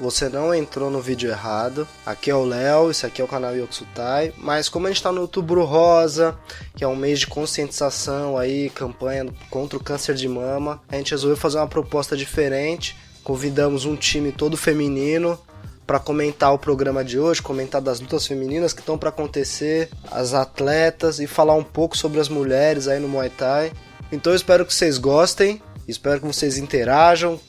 Você não entrou no vídeo errado. Aqui é o Léo, esse aqui é o canal Yoksutai. Mas como a gente tá no Outubro Rosa, que é um mês de conscientização aí, campanha contra o câncer de mama, a gente resolveu fazer uma proposta diferente. Convidamos um time todo feminino para comentar o programa de hoje, comentar das lutas femininas que estão para acontecer, as atletas e falar um pouco sobre as mulheres aí no Muay Thai. Então eu espero que vocês gostem, espero que vocês interajam,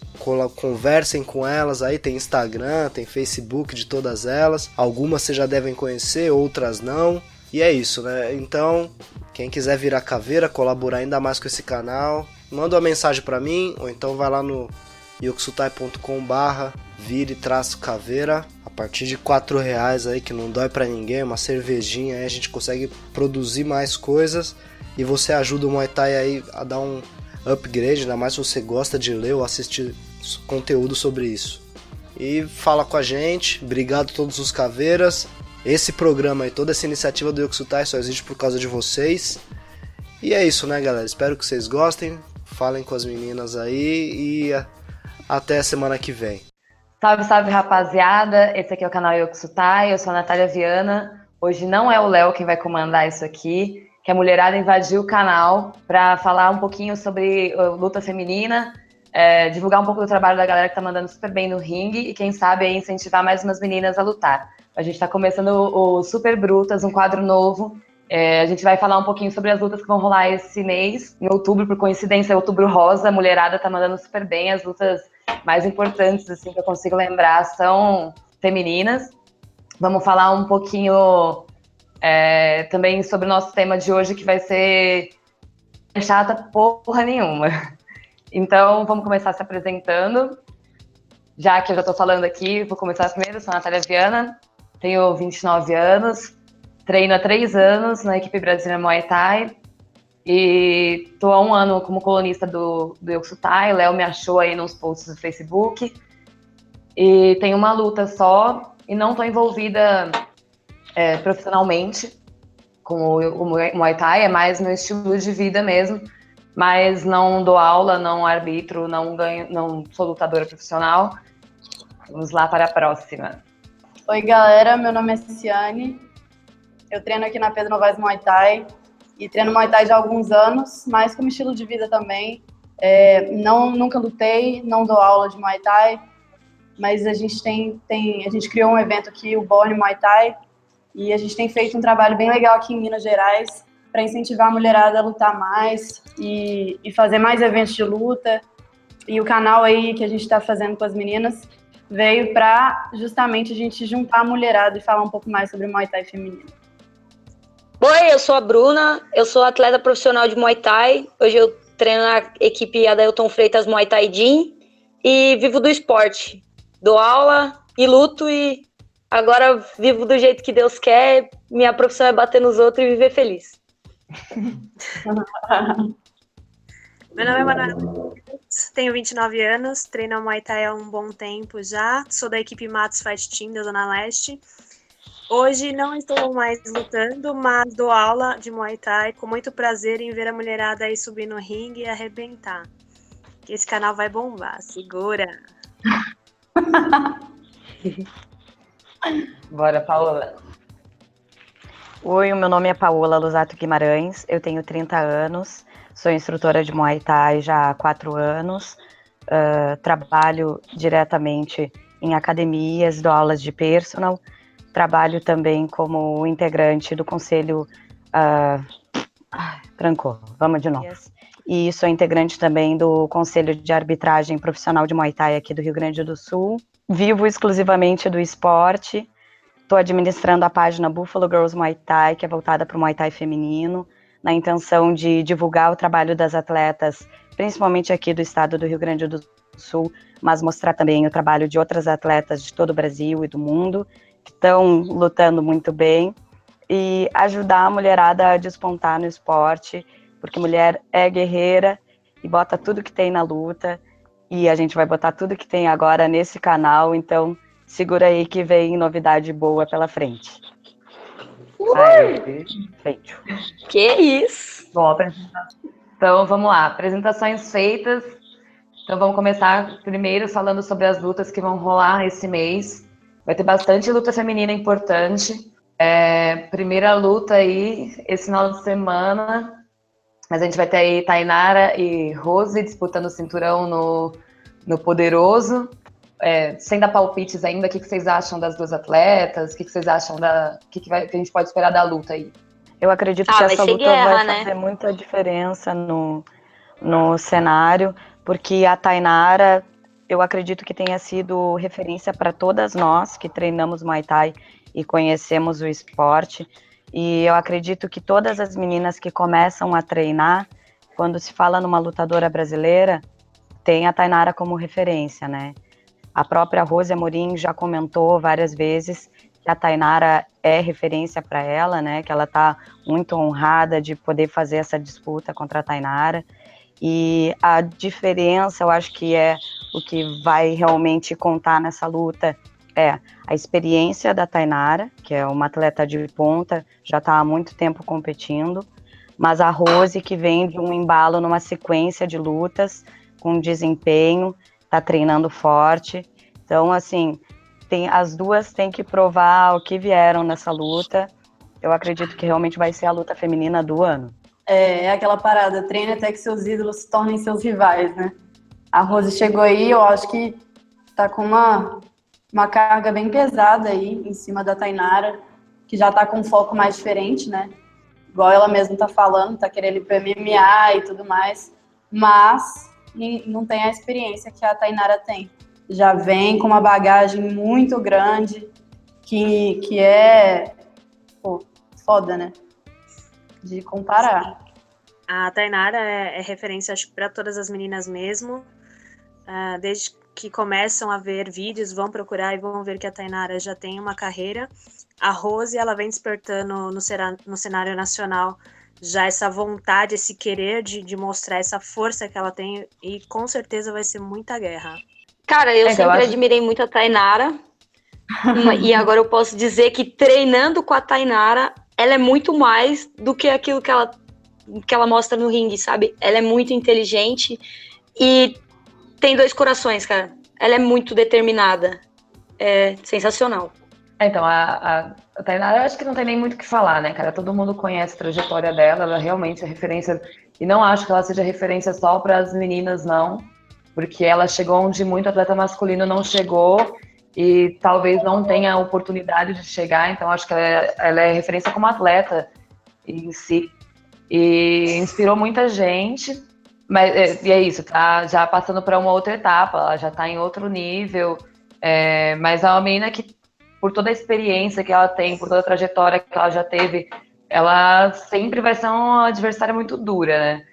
conversem com elas aí, tem Instagram, tem Facebook de todas elas. Algumas vocês já devem conhecer, outras não. E é isso, né? Então, quem quiser virar caveira, colaborar ainda mais com esse canal, manda uma mensagem para mim, ou então vai lá no yokusutai.com barra vire traço caveira a partir de quatro reais aí que não dói para ninguém uma cervejinha aí a gente consegue produzir mais coisas e você ajuda o Muay Thai aí a dar um upgrade ainda mais se você gosta de ler ou assistir conteúdo sobre isso. E fala com a gente, obrigado a todos os caveiras. Esse programa e toda essa iniciativa do Yokusutai só existe por causa de vocês. E é isso, né, galera? Espero que vocês gostem. Falem com as meninas aí e até a semana que vem. Salve, salve, rapaziada. Esse aqui é o canal Yokusutai. Eu sou a Natália Viana. Hoje não é o Léo quem vai comandar isso aqui, que a mulherada invadiu o canal para falar um pouquinho sobre uh, luta feminina é, divulgar um pouco do trabalho da galera que tá mandando super bem no ringue e quem sabe aí incentivar mais umas meninas a lutar. A gente está começando o, Super Brutas, um quadro novo. É, a gente vai falar um pouquinho sobre as lutas que vão rolar esse mês, em outubro, por coincidência, é outubro rosa, a mulherada tá mandando super bem, as lutas mais importantes, assim, que eu consigo lembrar são femininas. Vamos falar um pouquinho é, também sobre o nosso tema de hoje, que vai ser chata porra nenhuma. Então, vamos começar se apresentando. Já que eu já estou falando aqui, vou começar primeiro. Sou a Natália Viana, tenho 29 anos, treino há três anos na equipe brasileira Muay Thai e estou há um ano como colunista do, do Yokusutai. Léo me achou aí nos posts do Facebook. E tenho uma luta só e não estou envolvida é, profissionalmente com o, o Muay Thai, é mais meu estilo de vida mesmo mas não dou aula, não arbitro, não ganho, não sou lutadora profissional. Vamos lá para a próxima. Oi, galera, meu nome é Ciane. Eu treino aqui na Pedro Novaes Muay Thai e treino Muay Thai já há alguns anos, mas como estilo de vida também. É, não nunca lutei, não dou aula de Muay Thai, mas a gente tem, tem a gente criou um evento aqui, o Born Muay Thai, e a gente tem feito um trabalho bem legal aqui em Minas Gerais para incentivar a mulherada a lutar mais e, e, fazer mais eventos de luta. E o canal aí que a gente está fazendo com as meninas veio para justamente a gente juntar a mulherada e falar um pouco mais sobre Muay Thai feminino. Oi, eu sou a Bruna, eu sou atleta profissional de Muay Thai. Hoje eu treino na equipe Adailton Freitas Muay Thai Gym e vivo do esporte. Dou aula e luto e agora vivo do jeito que Deus quer. Minha profissão é bater nos outros e viver feliz. Meu nome é Manuela, tenho 29 anos, treino Muay Thai há um bom tempo já, sou da equipe Matos Fight Team da Zona Leste. Hoje não estou mais lutando, mas dou aula de Muay Thai com muito prazer em ver a mulherada aí subir no ringue e arrebentar. Que esse canal vai bombar, segura! Bora, Paola. Oi, o meu nome é Paola Lusato Guimarães, eu tenho 30 anos, sou instrutora de Muay Thai já há quatro anos, uh, trabalho diretamente em academias, dou aulas de personal, trabalho também como integrante do conselho. Uh, trancou, vamos de novo. E sou integrante também do Conselho de Arbitragem Profissional de Muay Thai aqui do Rio Grande do Sul. Vivo exclusivamente do esporte, Estou administrando a página Buffalo Girls Muay Thai, que é voltada para o Muay Thai feminino, na intenção de divulgar o trabalho das atletas, principalmente aqui do estado do Rio Grande do Sul, mas mostrar também o trabalho de outras atletas de todo o Brasil e do mundo, que estão lutando muito bem, e ajudar a mulherada a despontar no esporte, porque mulher é guerreira e bota tudo que tem na luta, e a gente vai botar tudo que tem agora nesse canal, então Segura aí que vem novidade boa pela frente. Feito. Que isso! Bom, então vamos lá. Apresentações feitas. Então vamos começar primeiro falando sobre as lutas que vão rolar esse mês. Vai ter bastante luta feminina importante. É, primeira luta aí, esse final de semana. Mas a gente vai ter aí Tainara e Rose disputando o cinturão no, no Poderoso. É, sem dar palpites ainda, o que, que vocês acham das duas atletas? O que, que vocês acham da. O que, que, vai, que a gente pode esperar da luta aí? Eu acredito ah, que essa luta guerra, vai né? fazer muita diferença no, no cenário, porque a Tainara, eu acredito que tenha sido referência para todas nós que treinamos Muay Thai e conhecemos o esporte. E eu acredito que todas as meninas que começam a treinar, quando se fala numa lutadora brasileira, tem a Tainara como referência, né? A própria Rose Amorim já comentou várias vezes que a Tainara é referência para ela, né? Que ela está muito honrada de poder fazer essa disputa contra a Tainara. E a diferença, eu acho que é o que vai realmente contar nessa luta é a experiência da Tainara, que é uma atleta de ponta, já está há muito tempo competindo, mas a Rose, que vem de um embalo numa sequência de lutas, com desempenho, tá treinando forte. Então, assim, tem, as duas têm que provar o que vieram nessa luta. Eu acredito que realmente vai ser a luta feminina do ano. É, é aquela parada, treine até que seus ídolos se tornem seus rivais, né? A Rose chegou aí, eu acho que tá com uma, uma carga bem pesada aí em cima da Tainara, que já tá com um foco mais diferente, né? Igual ela mesma tá falando, tá querendo ir MMA e tudo mais. Mas não tem a experiência que a Tainara tem. Já vem com uma bagagem muito grande, que, que é pô, foda, né? De comparar. A Tainara é, é referência, acho para todas as meninas mesmo. Uh, desde que começam a ver vídeos, vão procurar e vão ver que a Tainara já tem uma carreira. A Rose, ela vem despertando no, no cenário nacional já essa vontade, esse querer de, de mostrar essa força que ela tem e com certeza vai ser muita guerra. Cara, eu é, sempre eu acho... admirei muito a Tainara e agora eu posso dizer que treinando com a Tainara, ela é muito mais do que aquilo que ela, que ela mostra no ringue, sabe? Ela é muito inteligente e tem dois corações, cara. Ela é muito determinada. É sensacional. É, então, a, a, Tainara, eu acho que não tem nem muito o que falar, né, cara? Todo mundo conhece a trajetória dela, ela realmente é referência. E não acho que ela seja referência só para as meninas, não. Porque ela chegou onde muito atleta masculino não chegou e talvez não tenha a oportunidade de chegar. Então, acho que ela é, ela é referência como atleta em si. E inspirou muita gente. Mas, é, e é isso, tá já passando para uma outra etapa, ela já está em outro nível. É, mas é uma menina que por toda a experiência que ela tem, por toda a trajetória que ela já teve, ela sempre vai ser uma adversária muito dura, né?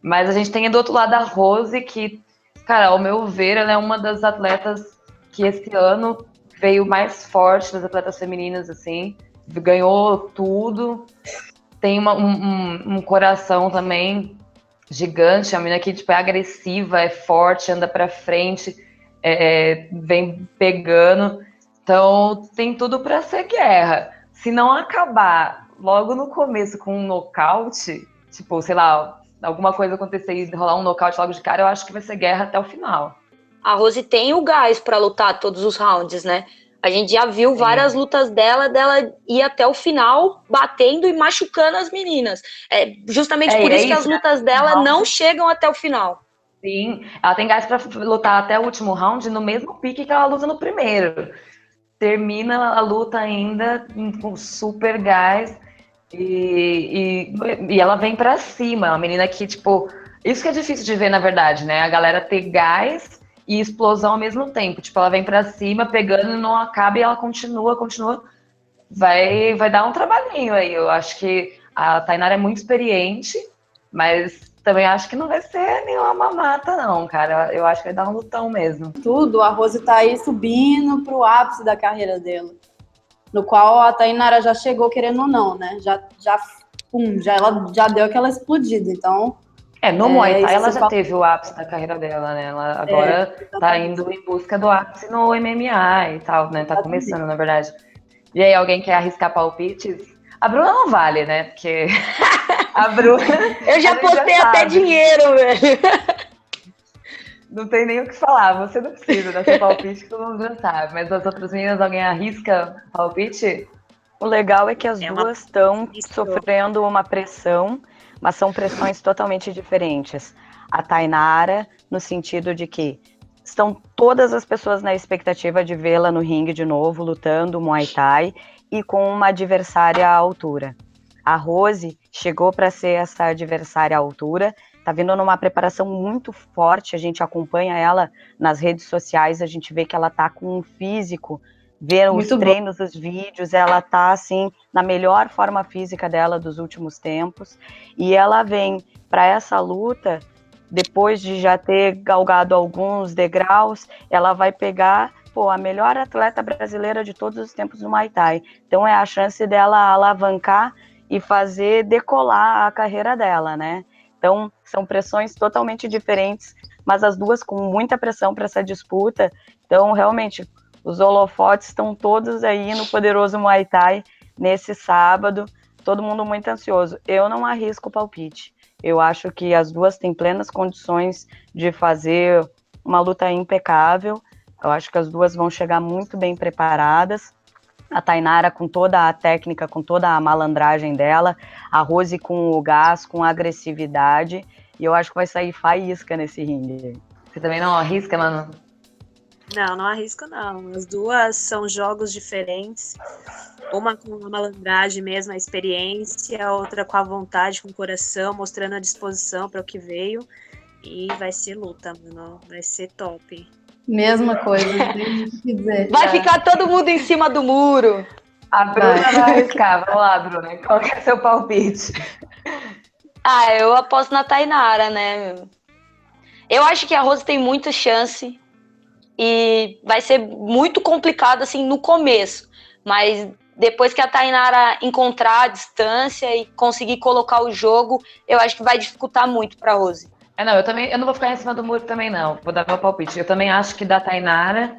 Mas a gente tem do outro lado a Rose, que, cara, ao meu ver, ela é uma das atletas que esse ano veio mais forte das atletas femininas, assim, ganhou tudo, tem uma, um, um, um, coração também gigante, a menina que tipo, é agressiva, é forte, anda para frente, é, é, vem pegando. Então tem tudo para ser guerra. Se não acabar logo no começo com um nocaute, tipo, sei lá, alguma coisa acontecer e rolar um nocaute logo de cara, eu acho que vai ser guerra até o final. A Rose tem o gás para lutar todos os rounds, né? A gente já viu várias Sim. lutas dela, dela ir até o final, batendo e machucando as meninas. É justamente é, por é isso, isso, que as lutas dela não chegam até o final. Sim, ela tem gás para lutar até o último round no mesmo pique que ela luta no primeiro termina a luta ainda com super gás e, e, e ela vem para cima. Uma menina que, tipo, isso que é difícil de ver, na verdade, né? A galera ter gás e explosão ao mesmo tempo. Tipo, ela vem para cima, pegando não acaba e ela continua, continua. Vai, vai dar um trabalhinho aí. Eu acho que a Tainara é muito experiente, mas também acho que não vai ser nenhuma mamata, não, cara. Eu acho que vai dar um lutão mesmo. Tudo, a Rose tá aí subindo pro ápice da carreira dela. No qual a Tainara já chegou querendo ou não, né? Já, já, pum, já, ela já deu aquela explodida. Então. É, no é, Muay Thai ela já fala... teve o ápice da carreira dela, né? Ela agora é, tá indo em busca do ápice no MMA e tal, né? Tá começando, na verdade. E aí, alguém quer arriscar palpites? A Bruna não vale, né? Porque a Bruna. Eu já postei até dinheiro, velho. não tem nem o que falar. Você não precisa dar seu palpite, que todo mundo já sabe. Mas as outras meninas, alguém arrisca palpite? O legal é que as é duas estão sofrendo uma pressão, mas são pressões totalmente diferentes. A Tainara, no sentido de que estão todas as pessoas na expectativa de vê-la no ringue de novo, lutando Muay Thai e com uma adversária à altura. A Rose chegou para ser essa adversária à altura, tá vindo numa preparação muito forte, a gente acompanha ela nas redes sociais, a gente vê que ela tá com um físico ver os Muito treinos, bom. os vídeos, ela tá assim na melhor forma física dela dos últimos tempos e ela vem para essa luta depois de já ter galgado alguns degraus, ela vai pegar pô, a melhor atleta brasileira de todos os tempos no Muay Thai. Então é a chance dela alavancar e fazer decolar a carreira dela, né? Então são pressões totalmente diferentes, mas as duas com muita pressão para essa disputa. Então realmente os holofotes estão todos aí no poderoso Muay Thai nesse sábado. Todo mundo muito ansioso. Eu não arrisco o palpite. Eu acho que as duas têm plenas condições de fazer uma luta impecável. Eu acho que as duas vão chegar muito bem preparadas. A Tainara com toda a técnica, com toda a malandragem dela, a Rose com o gás, com a agressividade, e eu acho que vai sair faísca nesse ringue. Você também não arrisca, mano? Não, não arrisco não. As duas são jogos diferentes. Uma com a malandragem mesmo, a experiência, a outra com a vontade, com o coração, mostrando a disposição para o que veio. E vai ser luta, mano. Vai ser top. Mesma coisa, dizer. Vai ficar todo mundo em cima do muro. A Bruna vai, vai arriscar. Vamos lá, Bruna. Qual é o seu palpite? Ah, eu aposto na Tainara, né? Eu acho que a Rose tem muita chance e vai ser muito complicado assim no começo, mas depois que a Tainara encontrar a distância e conseguir colocar o jogo, eu acho que vai dificultar muito para Rose. É, não, eu também, eu não vou ficar em cima do muro também não. Vou dar meu palpite. Eu também acho que da Tainara,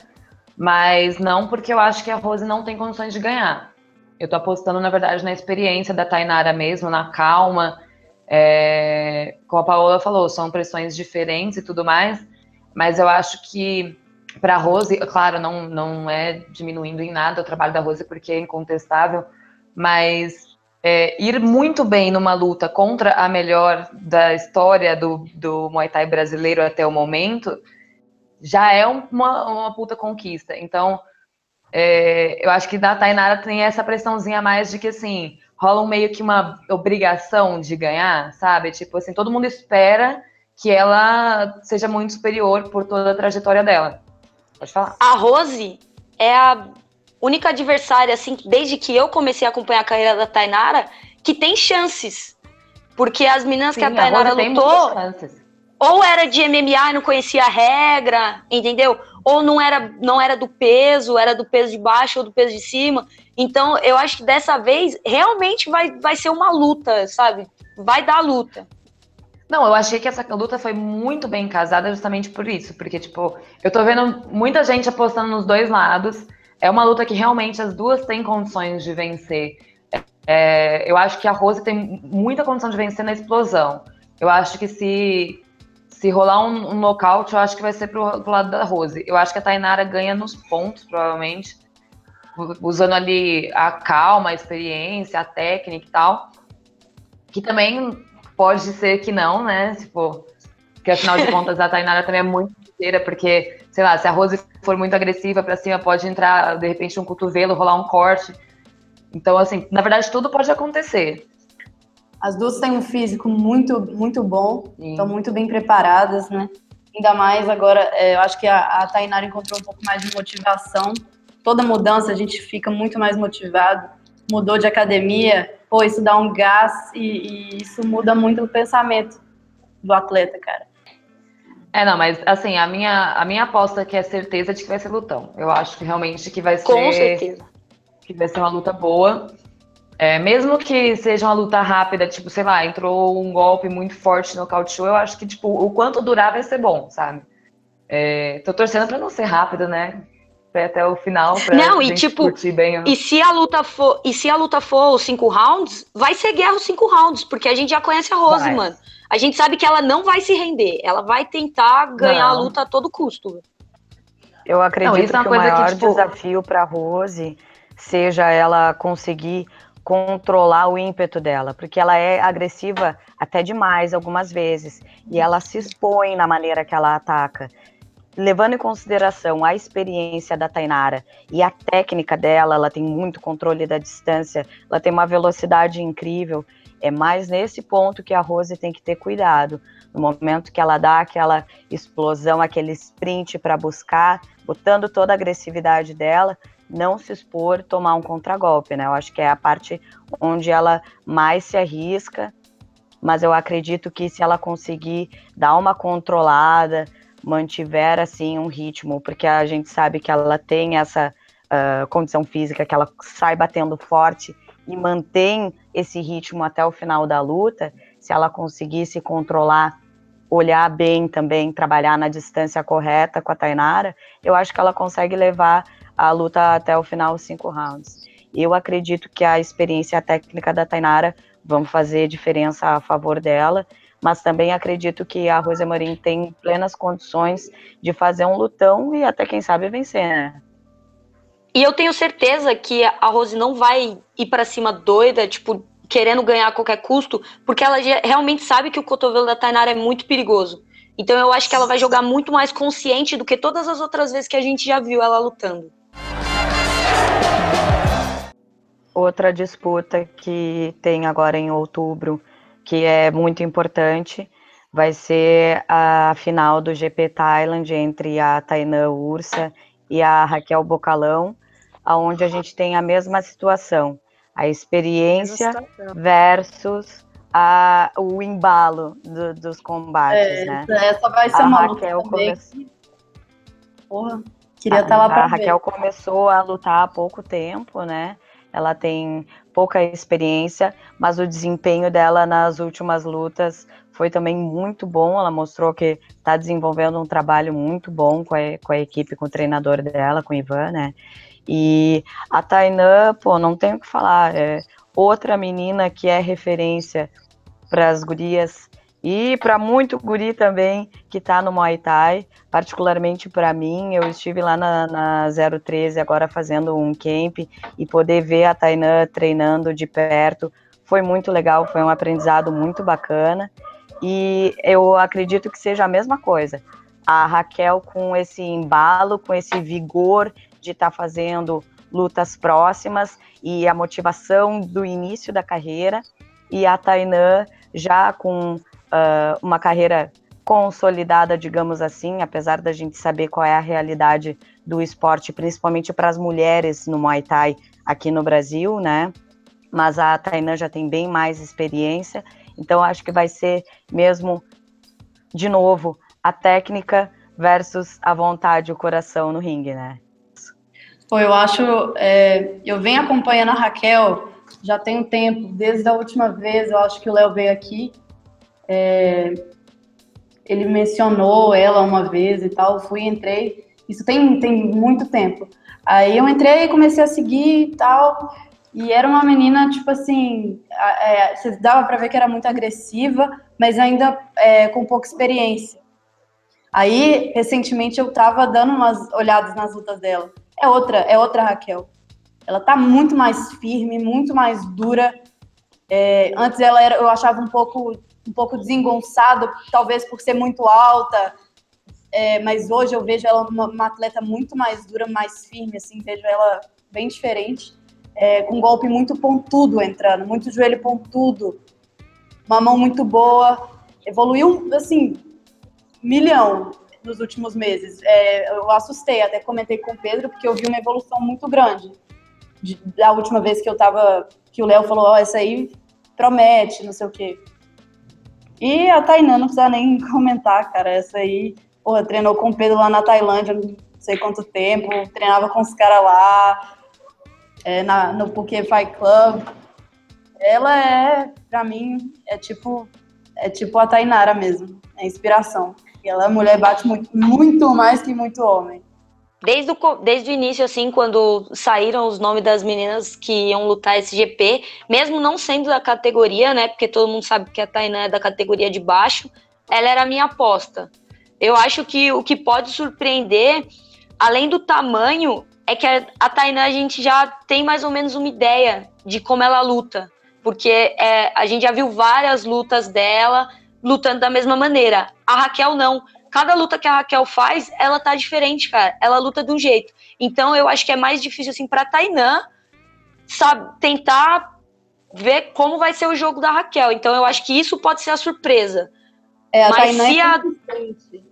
mas não porque eu acho que a Rose não tem condições de ganhar. Eu tô apostando, na verdade, na experiência da Tainara mesmo, na calma. É, como a Paola falou, são pressões diferentes e tudo mais, mas eu acho que para a Rose, claro, não, não é diminuindo em nada o trabalho da Rose, porque é incontestável, mas é, ir muito bem numa luta contra a melhor da história do, do Muay Thai brasileiro até o momento já é uma, uma puta conquista. Então, é, eu acho que da Tainara tem essa pressãozinha a mais de que, assim, rola um meio que uma obrigação de ganhar, sabe? Tipo assim, todo mundo espera que ela seja muito superior por toda a trajetória dela. Pode falar. A Rose é a única adversária, assim, desde que eu comecei a acompanhar a carreira da Tainara, que tem chances. Porque as meninas Sim, que a Tainara a lutou. Ou era de MMA e não conhecia a regra, entendeu? Ou não era, não era do peso, era do peso de baixo ou do peso de cima. Então, eu acho que dessa vez realmente vai, vai ser uma luta, sabe? Vai dar luta. Não, eu achei que essa luta foi muito bem casada justamente por isso, porque, tipo, eu tô vendo muita gente apostando nos dois lados. É uma luta que realmente as duas têm condições de vencer. É, eu acho que a Rose tem muita condição de vencer na explosão. Eu acho que se, se rolar um, um nocaute, eu acho que vai ser pro, pro lado da Rose. Eu acho que a Tainara ganha nos pontos, provavelmente, usando ali a calma, a experiência, a técnica e tal. Que também Pode ser que não, né? Tipo, porque afinal de contas a Tainara também é muito inteira, porque, sei lá, se a Rose for muito agressiva para cima, pode entrar, de repente, um cotovelo, rolar um corte. Então, assim, na verdade, tudo pode acontecer. As duas têm um físico muito, muito bom, Sim. estão muito bem preparadas, né? Ainda mais agora, é, eu acho que a, a Tainara encontrou um pouco mais de motivação. Toda mudança a gente fica muito mais motivado. Mudou de academia, pô, isso dá um gás e, e isso muda muito o pensamento do atleta, cara. É, não, mas assim, a minha, a minha aposta é que é certeza de que vai ser lutão. Eu acho que realmente que vai ser. Com certeza. Que vai ser uma luta boa. É, mesmo que seja uma luta rápida, tipo, sei lá, entrou um golpe muito forte no show, eu acho que, tipo, o quanto durar vai ser bom, sabe? É, tô torcendo pra não ser rápido, né? Foi até o final pra Não, e gente tipo, bem. o- E se a luta for, e se a luta for os cinco rounds, vai ser guerra os cinco rounds, porque a gente já conhece a Rose, Vai. mano. A gente sabe que ela não vai se render, ela vai tentar ganhar Não. a luta a todo custo. Eu acredito isso é uma que o coisa que, maior tipo- desafio para Rose seja ela conseguir controlar o ímpeto dela, porque ela é agressiva até demais algumas vezes e ela se expõe na maneira que ela ataca. Levando em consideração a experiência da Tainara e a técnica dela, ela tem muito controle da distância, ela tem uma velocidade incrível. É mais nesse ponto que a Rose tem que ter cuidado. No momento que ela dá aquela explosão, aquele sprint para buscar, botando toda a agressividade dela, não se expor, tomar um contragolpe, né? Eu acho que é a parte onde ela mais se arrisca, mas eu acredito que se ela conseguir dar uma controlada, mantiver assim um ritmo, porque a gente sabe que ela tem essa ah, condição física, que ela sai batendo forte e mantém esse ritmo até o final da luta, se ela conseguir se controlar, olhar bem também, trabalhar na distância correta com a Tainara, eu acho que ela consegue levar a luta até o final, cinco rounds. Eu acredito que a experiência técnica da Tainara vão fazer diferença a favor dela, mas também acredito que a Rosa Marim tem plenas condições de fazer um lutão e até quem sabe vencer, né? E eu tenho certeza que a Rose não vai ir pra cima doida, tipo, querendo ganhar a qualquer custo, porque ela realmente sabe que o cotovelo da Tainara é muito perigoso. Então eu acho que ela vai jogar muito mais consciente do que todas as outras vezes que a gente já viu ela lutando. Outra disputa que tem agora em outubro, que é muito importante, vai ser a final do GP Thailand entre a Tainã Ursa e a Raquel Bocalão, aonde a gente tem a mesma situação, a experiência versus a, o embalo do- dos combates, É, né? Essa vai ser A uma luta Raquel também. come- Porra, queria estar lá a Raquel começou a lutar há pouco tempo, né? Ela tem pouca experiência, mas o desempenho dela nas últimas lutas foi também muito bom. Ela mostrou que está desenvolvendo um trabalho muito bom com a, com a equipe, com o treinador dela, com o Ivan, né? E a Tainã, pô, não tenho o que falar. É outra menina que é referência para as gurias e para muito guri também que está no Muay Thai, particularmente para mim. Eu estive lá na, na 013 agora fazendo um camp e poder ver a Tainã treinando de perto foi muito legal, foi um aprendizado muito bacana. E eu acredito que seja a mesma coisa. A Raquel com esse embalo, com esse vigor de estar fazendo lutas próximas e a motivação do início da carreira, e a Tainã já com ah, uma carreira consolidada, digamos assim, apesar da gente saber qual é a realidade do esporte, principalmente para as mulheres no Muay Thai aqui no Brasil, né? Mas a Tainã já tem bem mais experiência, então acho que vai ser mesmo, de novo, a técnica versus a vontade, o coração no ringue, né? Pô, eu acho. é, eu venho acompanhando a Raquel já tem um tempo, desde a última vez, eu acho que o Léo veio aqui. É, ele mencionou ela uma vez e tal, fui, entrei. Isso tem, tem muito tempo. Aí eu entrei e comecei a seguir e tal. E era uma menina, tipo assim, é, você dava pra ver que era muito agressiva, mas ainda é, com pouca experiência. Aí, recentemente, eu tava dando umas olhadas nas lutas dela. É outra, é outra Raquel. Ela tá muito mais firme, muito mais dura. É, antes ela era, eu achava um pouco, um pouco desengonçada, talvez por ser muito alta. É, mas hoje eu vejo ela uma, uma atleta muito mais dura, mais firme, assim, vejo ela bem diferente. É, com um golpe muito pontudo entrando, muito joelho pontudo, uma mão muito boa. Evoluiu, assim, milhão nos últimos meses. É, eu assustei, até comentei com o Pedro, porque eu vi uma evolução muito grande. De- da última vez que eu tava, que o Léo falou, ó, essa aí promete, não sei o quê. E a Tainã não precisa nem comentar, cara. Essa aí, porra, treinou com o Pedro lá na Tailândia, não sei quanto tempo, treinava com os caras lá, é, na, no Phuket Fight Club. Ela é, pra mim, é tipo, é tipo a Tainara mesmo, é inspiração. E ela, a mulher, bate muito, muito mais que muito homem. Desde o, desde o início, assim, quando saíram os nomes das meninas que iam lutar esse GP, mesmo não sendo da categoria, né? Porque todo mundo sabe que a Tainá é da categoria de baixo, ela era a minha aposta. Eu acho que o que pode surpreender, além do tamanho, é que a, a Tainá a gente já tem mais ou menos uma ideia de como ela luta. Porque é, a gente já viu várias lutas dela lutando da mesma maneira. A Raquel não cada luta que a Raquel faz, ela tá diferente, cara. Ela luta de um jeito. Então eu acho que é mais difícil, assim, pra Tainã sabe, tentar ver como vai ser o jogo da Raquel. Então eu acho que isso pode ser a surpresa. É, a Mas Tainã se é a...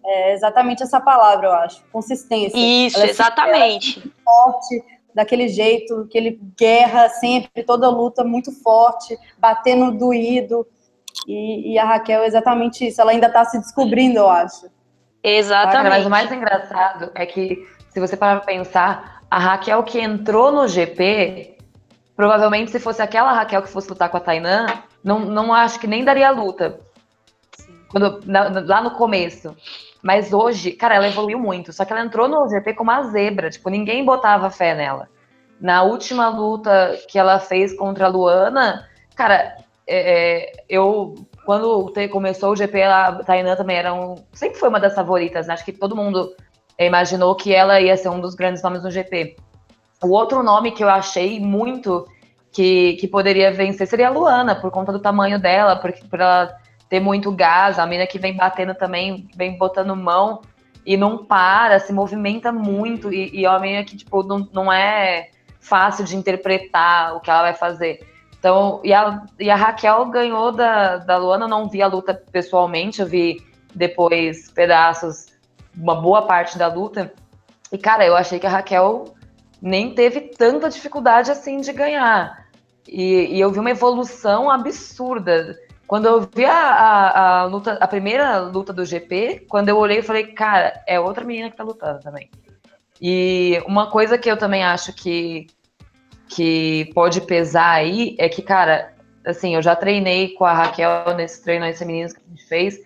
É exatamente essa palavra, eu acho. Consistência. Isso, ela exatamente. É forte, daquele jeito, que ele guerra sempre, toda luta muito forte, batendo doído. E, e a Raquel é exatamente isso. Ela ainda está se descobrindo, eu acho. Exatamente. Mas o mais engraçado é que, se você parar pra pensar, a Raquel que entrou no GP, provavelmente se fosse aquela Raquel que fosse lutar com a Tainã, não, não acho que nem daria luta. Quando, na, lá no começo. Mas hoje, cara, ela evoluiu muito. Só que ela entrou no GP como uma zebra. Tipo, ninguém botava fé nela. Na última luta que ela fez contra a Luana, cara, é, é eu quando começou o GP, a Tainan também era um, sempre foi uma das favoritas, né? Acho que todo mundo imaginou que ela ia ser um dos grandes nomes no GP. O outro nome que eu achei muito que, que poderia vencer seria a Luana, por conta do tamanho dela, porque por ela ter muito gás, a mina que vem batendo também, vem botando mão e não para, se movimenta muito, e, e é uma menina que, tipo, não, não é fácil de interpretar o que ela vai fazer. Então, e a, e a Raquel ganhou da, da Luana, eu não vi a luta pessoalmente, eu vi depois pedaços, uma boa parte da luta. E, cara, eu achei que a Raquel nem teve tanta dificuldade assim de ganhar. E, e eu vi uma evolução absurda. Quando eu vi a, a, a, luta, a primeira luta do GP, quando eu olhei, eu falei, cara, é outra menina que tá lutando também. E uma coisa que eu também acho que que pode pesar aí é que, cara, assim, eu já treinei com a Raquel nesse treino aí femininos que a gente fez,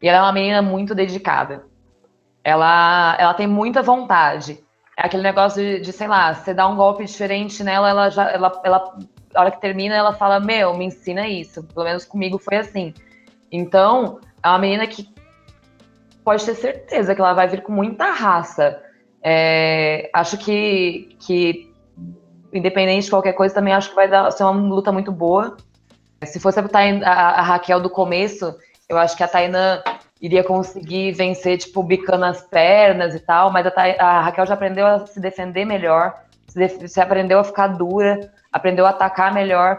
e ela é uma menina muito dedicada. Ela, ela tem muita vontade. É aquele negócio de, de, sei lá, você dá um golpe diferente nela, ela já, ela, ela, a hora que termina, ela fala, meu, me ensina isso. Pelo menos comigo foi assim. Então, é uma menina que pode ter certeza que ela vai vir com muita raça. É, acho que, que independente de qualquer coisa, também acho que vai dar, ser uma luta muito boa. Se fosse a, a, Raquel do começo, eu acho que a Tainã iria conseguir vencer, tipo, bicando as pernas e tal, mas a, a Raquel já aprendeu a se defender melhor, se, se, aprendeu a ficar dura, aprendeu a atacar melhor.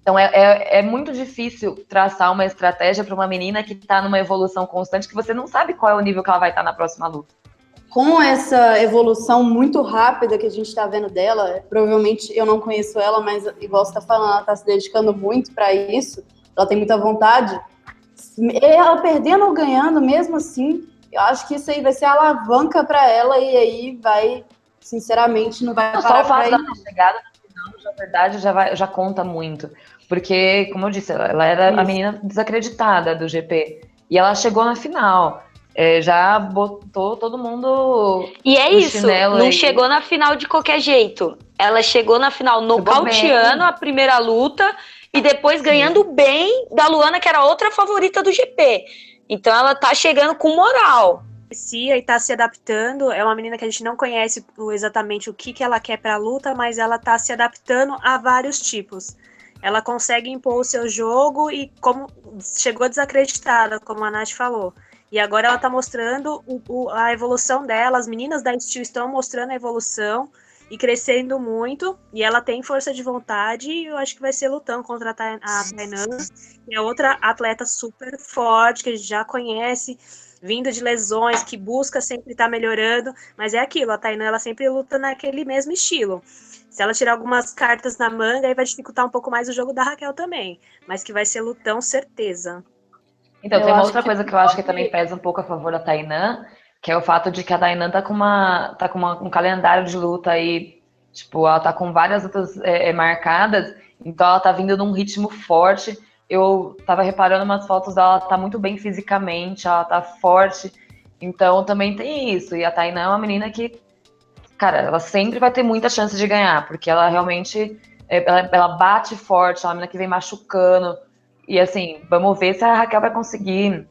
Então é, é, é muito difícil traçar uma estratégia para uma menina que está numa evolução constante, que você não sabe qual é o nível que ela vai estar tá na próxima luta com essa evolução muito rápida que a gente está vendo dela, provavelmente eu não conheço ela, mas igual você está falando, ela está se dedicando muito para isso, ela tem muita vontade. Ela perdendo ou ganhando, mesmo assim, eu acho que isso aí vai ser alavanca para ela e aí vai, sinceramente, não vai não, parar Só o fato da chegada no final, na verdade, já, vai, já conta muito. Porque, como eu disse, ela era isso. a menina desacreditada do GP. E ela chegou na final é, já botou todo mundo. E é isso, não aí. chegou na final de qualquer jeito. Ela chegou na final nocauteando a primeira luta e depois ganhando Sim. bem da Luana, que era outra favorita do GP. Então ela tá chegando com moral. E tá se adaptando. É uma menina que a gente não conhece exatamente o que, que ela quer pra luta, mas ela tá se adaptando a vários tipos. Ela consegue impor o seu jogo e como chegou desacreditada, como a Nath falou. E agora ela está mostrando o, o, a evolução dela. As meninas da Steel estão mostrando a evolução e crescendo muito. E ela tem força de vontade. E eu acho que vai ser lutando contra a Tainan, que é outra atleta super forte, que a gente já conhece, vindo de lesões, que busca sempre estar tá melhorando. Mas é aquilo, a Tainan ela sempre luta naquele mesmo estilo. Se ela tirar algumas cartas na manga, aí vai dificultar um pouco mais o jogo da Raquel também. Mas que vai ser lutão, certeza. Então, eu tem uma outra que coisa que eu acho que também pesa um pouco a favor da Tainan, que é o fato de que a Tainan tá com, uma, tá com uma, um calendário de luta aí, tipo, ela tá com várias lutas é, é, marcadas, então ela tá vindo num ritmo forte. Eu tava reparando umas fotos dela, ela tá muito bem fisicamente, ela tá forte, então também tem isso. E a Tainan é uma menina que cara, ela sempre vai ter muita chance de ganhar, porque ela realmente é, ela, ela bate forte, é uma menina que vem machucando. E assim, vamos ver se a Raquel vai conseguir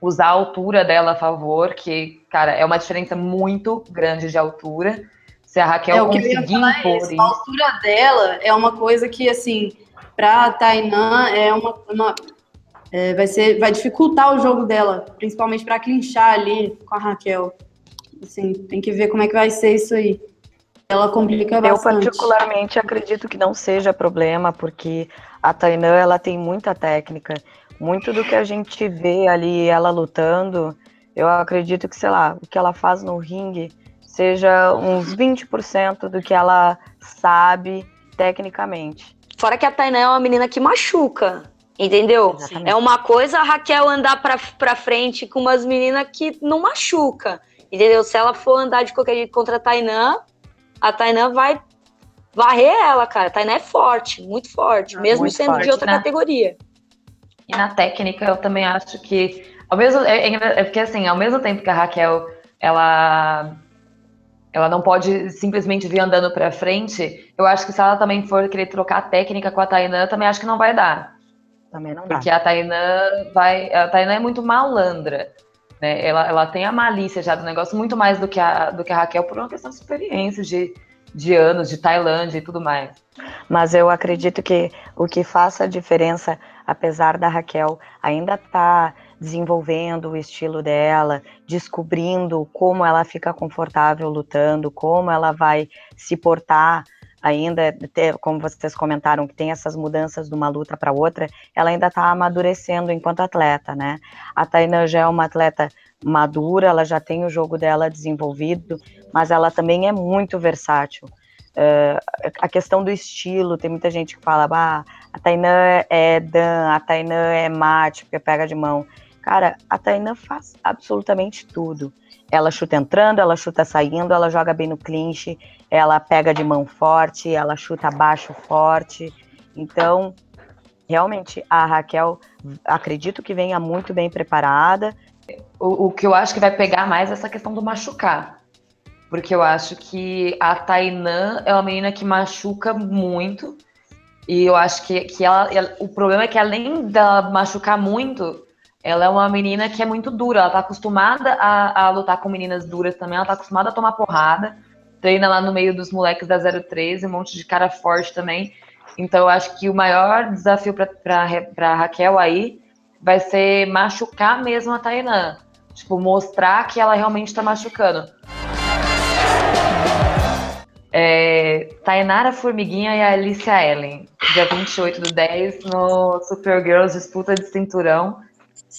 usar a altura dela a favor, que, cara, é uma diferença muito grande de altura. Se a Raquel é, conseguir é impor isso, A altura dela é uma coisa que, assim, pra Tainan é uma. uma é, vai, ser, vai dificultar o jogo dela, principalmente para clinchar ali com a Raquel. Assim, tem que ver como é que vai ser isso aí. Ela complica bastante. Eu particularmente acredito que não seja problema, porque a Tainã ela tem muita técnica. Muito do que a gente vê ali ela lutando, eu acredito que, sei lá, o que ela faz no ringue seja uns 20% do que ela sabe tecnicamente. Fora que a Tainá é uma menina que machuca, entendeu? Exatamente. É uma coisa a Raquel andar pra, pra frente com umas meninas que não machuca, entendeu? Se ela for andar de qualquer jeito contra a Tainã, a Tainã vai varrer ela, cara. A Tainã é forte, muito forte, ah, mesmo muito sendo forte, de outra né? categoria. E na técnica, eu também acho que, ao mesmo, é, é, é porque assim, ao mesmo tempo que a Raquel, ela ela não pode simplesmente vir andando para frente. Eu acho que se ela também for querer trocar a técnica com a Tainã, também acho que não vai dar. Também não Porque dá. a Tainã vai, a Tainã é muito malandra. Né? Ela, ela tem a malícia já do negócio muito mais do que a, do que a Raquel por uma questão de experiência, de, de anos, de Tailândia e tudo mais. Mas eu acredito que o que faça a diferença, apesar da Raquel ainda estar tá desenvolvendo o estilo dela, descobrindo como ela fica confortável lutando, como ela vai se portar ainda, como vocês comentaram, que tem essas mudanças de uma luta para outra, ela ainda está amadurecendo enquanto atleta, né? A Taina já é uma atleta madura, ela já tem o jogo dela desenvolvido, mas ela também é muito versátil. Uh, a questão do estilo, tem muita gente que fala, ah, a Tainã é Dan, a Tainã é mate, porque pega de mão. Cara, a Tainã faz absolutamente tudo. Ela chuta entrando, ela chuta saindo, ela joga bem no clinch, ela pega de mão forte, ela chuta baixo forte. Então, realmente, a Raquel, acredito que venha muito bem preparada. O, o que eu acho que vai pegar mais é essa questão do machucar porque eu acho que a Tainã é uma menina que machuca muito. E eu acho que, que ela, ela, O problema é que além dela machucar muito, ela é uma menina que é muito dura. Ela tá acostumada a, a lutar com meninas duras também. Ela tá acostumada a tomar porrada. Treina lá no meio dos moleques da 013, um monte de cara forte também. Então eu acho que o maior desafio para Raquel aí vai ser machucar mesmo a Tainã. Tipo, mostrar que ela realmente tá machucando. É, Tainara Formiguinha e a Alicia Ellen, dia 28 do 10, no Supergirls Disputa de Cinturão.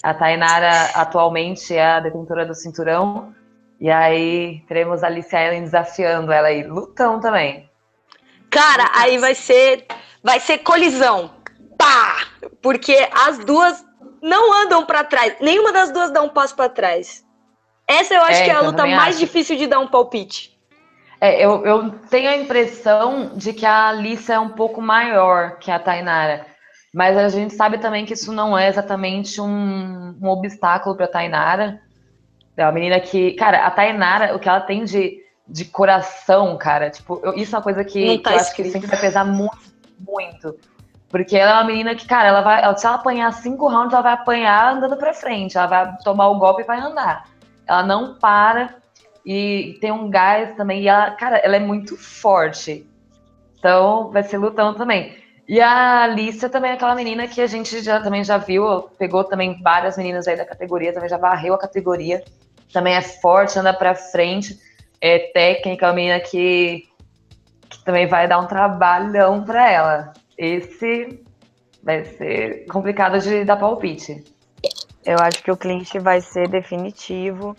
A Tainara atualmente é a detentora do cinturão. E aí teremos a Alicia Ellen desafiando ela aí. Lutão também. Cara, aí vai ser. Vai ser colisão. Pá! Porque as duas não andam para trás. Nenhuma das duas dá um passo para trás. Essa eu acho é, que é a luta mais acho. difícil de dar um palpite. É, eu, eu tenho a impressão de que a Alice é um pouco maior que a Tainara. Mas a gente sabe também que isso não é exatamente um, um obstáculo para a Tainara. É uma menina que, cara, a Tainara, o que ela tem de, de coração, cara, tipo, eu, isso é uma coisa que, tá que eu acho que sempre vai pesar muito, muito. Porque ela é uma menina que, cara, ela vai, se ela apanhar cinco rounds, ela vai apanhar andando para frente, ela vai tomar o golpe e vai andar. Ela não para e tem um gás também. E ela, cara, ela é muito forte. Então vai ser lutão também. E a Alicia também é aquela menina que a gente já também já viu, pegou também várias meninas aí da categoria, também já varreu a categoria. Também é forte, anda pra frente, é técnica, é uma menina que, que também vai dar um trabalhão pra ela. Esse vai ser complicado de dar palpite. Eu acho que o clinch vai ser definitivo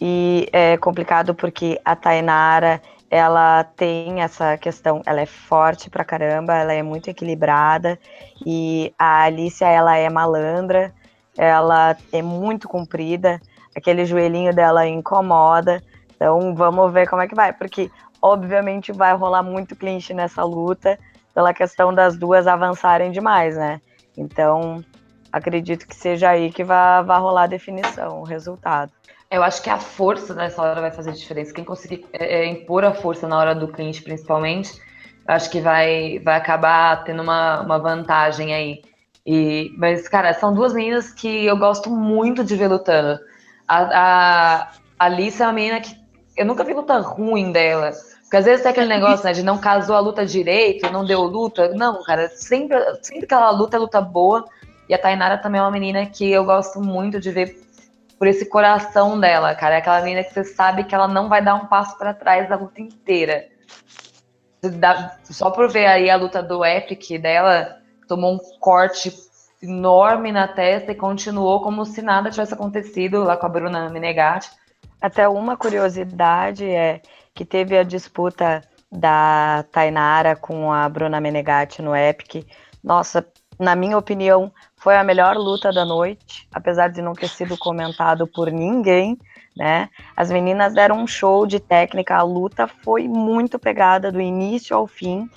e é complicado porque a Tainara ela tem essa questão, ela é forte pra caramba, ela é muito equilibrada e a Alicia ela é malandra, ela é muito comprida, aquele joelhinho dela incomoda. Então vamos ver como é que vai, porque obviamente vai rolar muito clinch nessa luta pela questão das duas avançarem demais, né? Então acredito que seja aí que vai, rolar a definição, o resultado. Eu acho que a força nessa hora vai fazer diferença. Quem conseguir é, é, impor a força na hora do cliente, principalmente, acho que vai, vai acabar tendo uma, uma vantagem aí. E, mas, cara, são duas meninas que eu gosto muito de ver lutando. A, a, a Alice é uma menina que eu nunca vi luta ruim dela. Porque às vezes tem aquele negócio, né, de não casou a luta direito, não deu luta. Não, cara, sempre, sempre que ela luta, é luta boa. E a Tainara também é uma menina que eu gosto muito de ver por esse coração dela, cara. É aquela menina que você sabe que ela não vai dar um passo para trás da luta inteira. Só por ver aí a luta do Epic dela, tomou um corte enorme na testa e continuou como se nada tivesse acontecido lá com a Bruna Menegatti. Até uma curiosidade é que teve a disputa da Tainara com a Bruna Menegatti no Epic. Nossa, na minha opinião, foi a melhor luta da noite, apesar de não ter sido comentado por ninguém, né? As meninas deram um show de técnica, a luta foi muito pegada do início ao fim.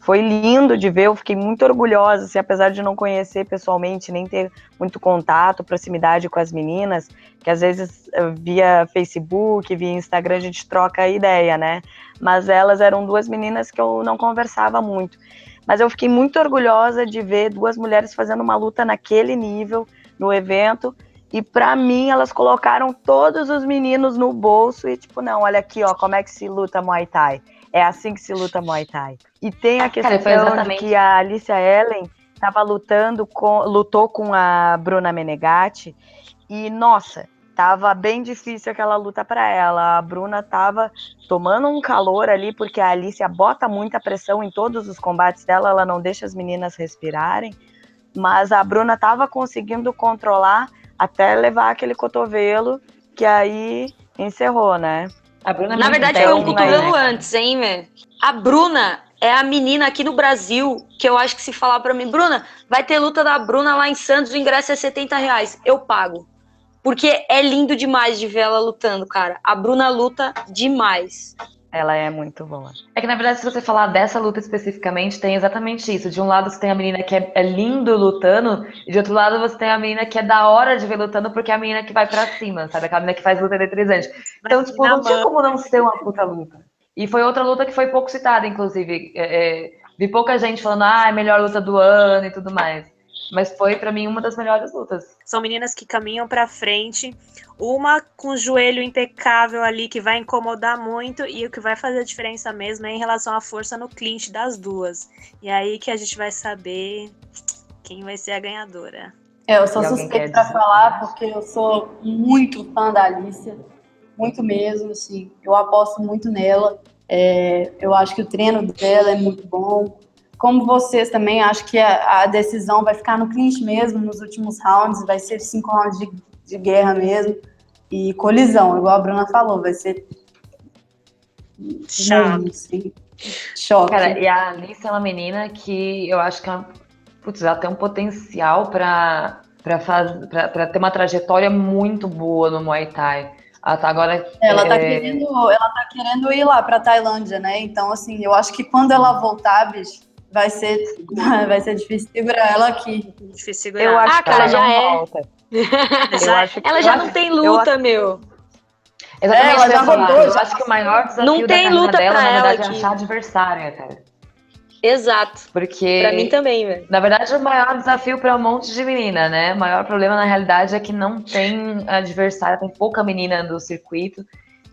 Foi lindo de ver, eu fiquei muito orgulhosa, assim, apesar de não conhecer pessoalmente, nem ter muito contato, proximidade com as meninas, que às vezes eh, via Facebook, via Instagram a gente troca ideia, né? Mas elas eram duas meninas que eu não conversava muito. Mas eu fiquei muito orgulhosa de ver duas mulheres fazendo uma luta naquele nível no evento. E para mim, elas colocaram todos os meninos no bolso e, tipo, não, olha aqui, ó, como é que se luta Muay Thai. É assim que se luta Muay Thai. E tem a questão Cara, de que a Alicia Ellen estava lutando com, lutou com a Bruna Menegatti. E, nossa, Tava bem difícil aquela luta para ela. A Bruna tava tomando um calor ali, porque a Alicia bota muita pressão em todos os combates dela, ela não deixa as meninas respirarem. Mas a Bruna tava conseguindo controlar até levar aquele cotovelo, que aí encerrou, né? A Bruna Na verdade, foi um cotovelo né? antes, hein, velho? A Bruna é a menina aqui no Brasil que eu acho que se falar para mim, Bruna, vai ter luta da Bruna lá em Santos, o ingresso é 70 reais. Eu pago. Porque é lindo demais de ver ela lutando, cara. A Bruna luta demais. Ela é muito boa. É que, na verdade, se você falar dessa luta especificamente, tem exatamente isso. De um lado você tem a menina que é, é lindo lutando, e de outro lado você tem a menina que é da hora de ver lutando, porque é a menina que vai para cima, sabe? Aquela menina que faz luta eletrizante. Então, tipo, não tinha como não ser uma puta luta. E foi outra luta que foi pouco citada, inclusive. É, é, vi pouca gente falando, ah, é a melhor luta do ano e tudo mais. Mas foi para mim uma das melhores lutas. São meninas que caminham para frente, uma com o joelho impecável ali que vai incomodar muito e o que vai fazer a diferença mesmo é em relação à força no clinch das duas. E aí que a gente vai saber quem vai ser a ganhadora. É, eu sou suspeita para falar porque eu sou muito fã da Alicia, muito mesmo, assim, eu aposto muito nela. É, eu acho que o treino dela é muito bom. Como vocês também, acho que a, a, decisão vai ficar no clinch mesmo, nos últimos rounds, vai ser cinco rounds de, de guerra mesmo. E colisão, igual a Bruna falou, vai ser. Chato. Assim, choque. Cara, e a Alice é uma menina que eu acho que ela, putz, ela tem um potencial para para ter uma trajetória muito boa no Muay Thai. Ela tá agora. Ela tá, é... querendo, ela tá querendo ir lá pra Tailândia, né? Então, assim, eu acho que quando ela voltar, bicho, vai ser, vai ser difícil segurar ela aqui. Difícil segurar. Eu acho ah, que ela já é. ela já não tem luta, eu... meu. Exatamente, é, ela já rodou. Eu acho que o maior desafio não tem luta dela, na verdade, aqui. é achar adversária, cara. Exato. Porque. Pra mim também, velho. Na verdade, o maior desafio para um monte de menina, né? O maior problema, na realidade, é que não tem adversária, tem pouca menina do circuito.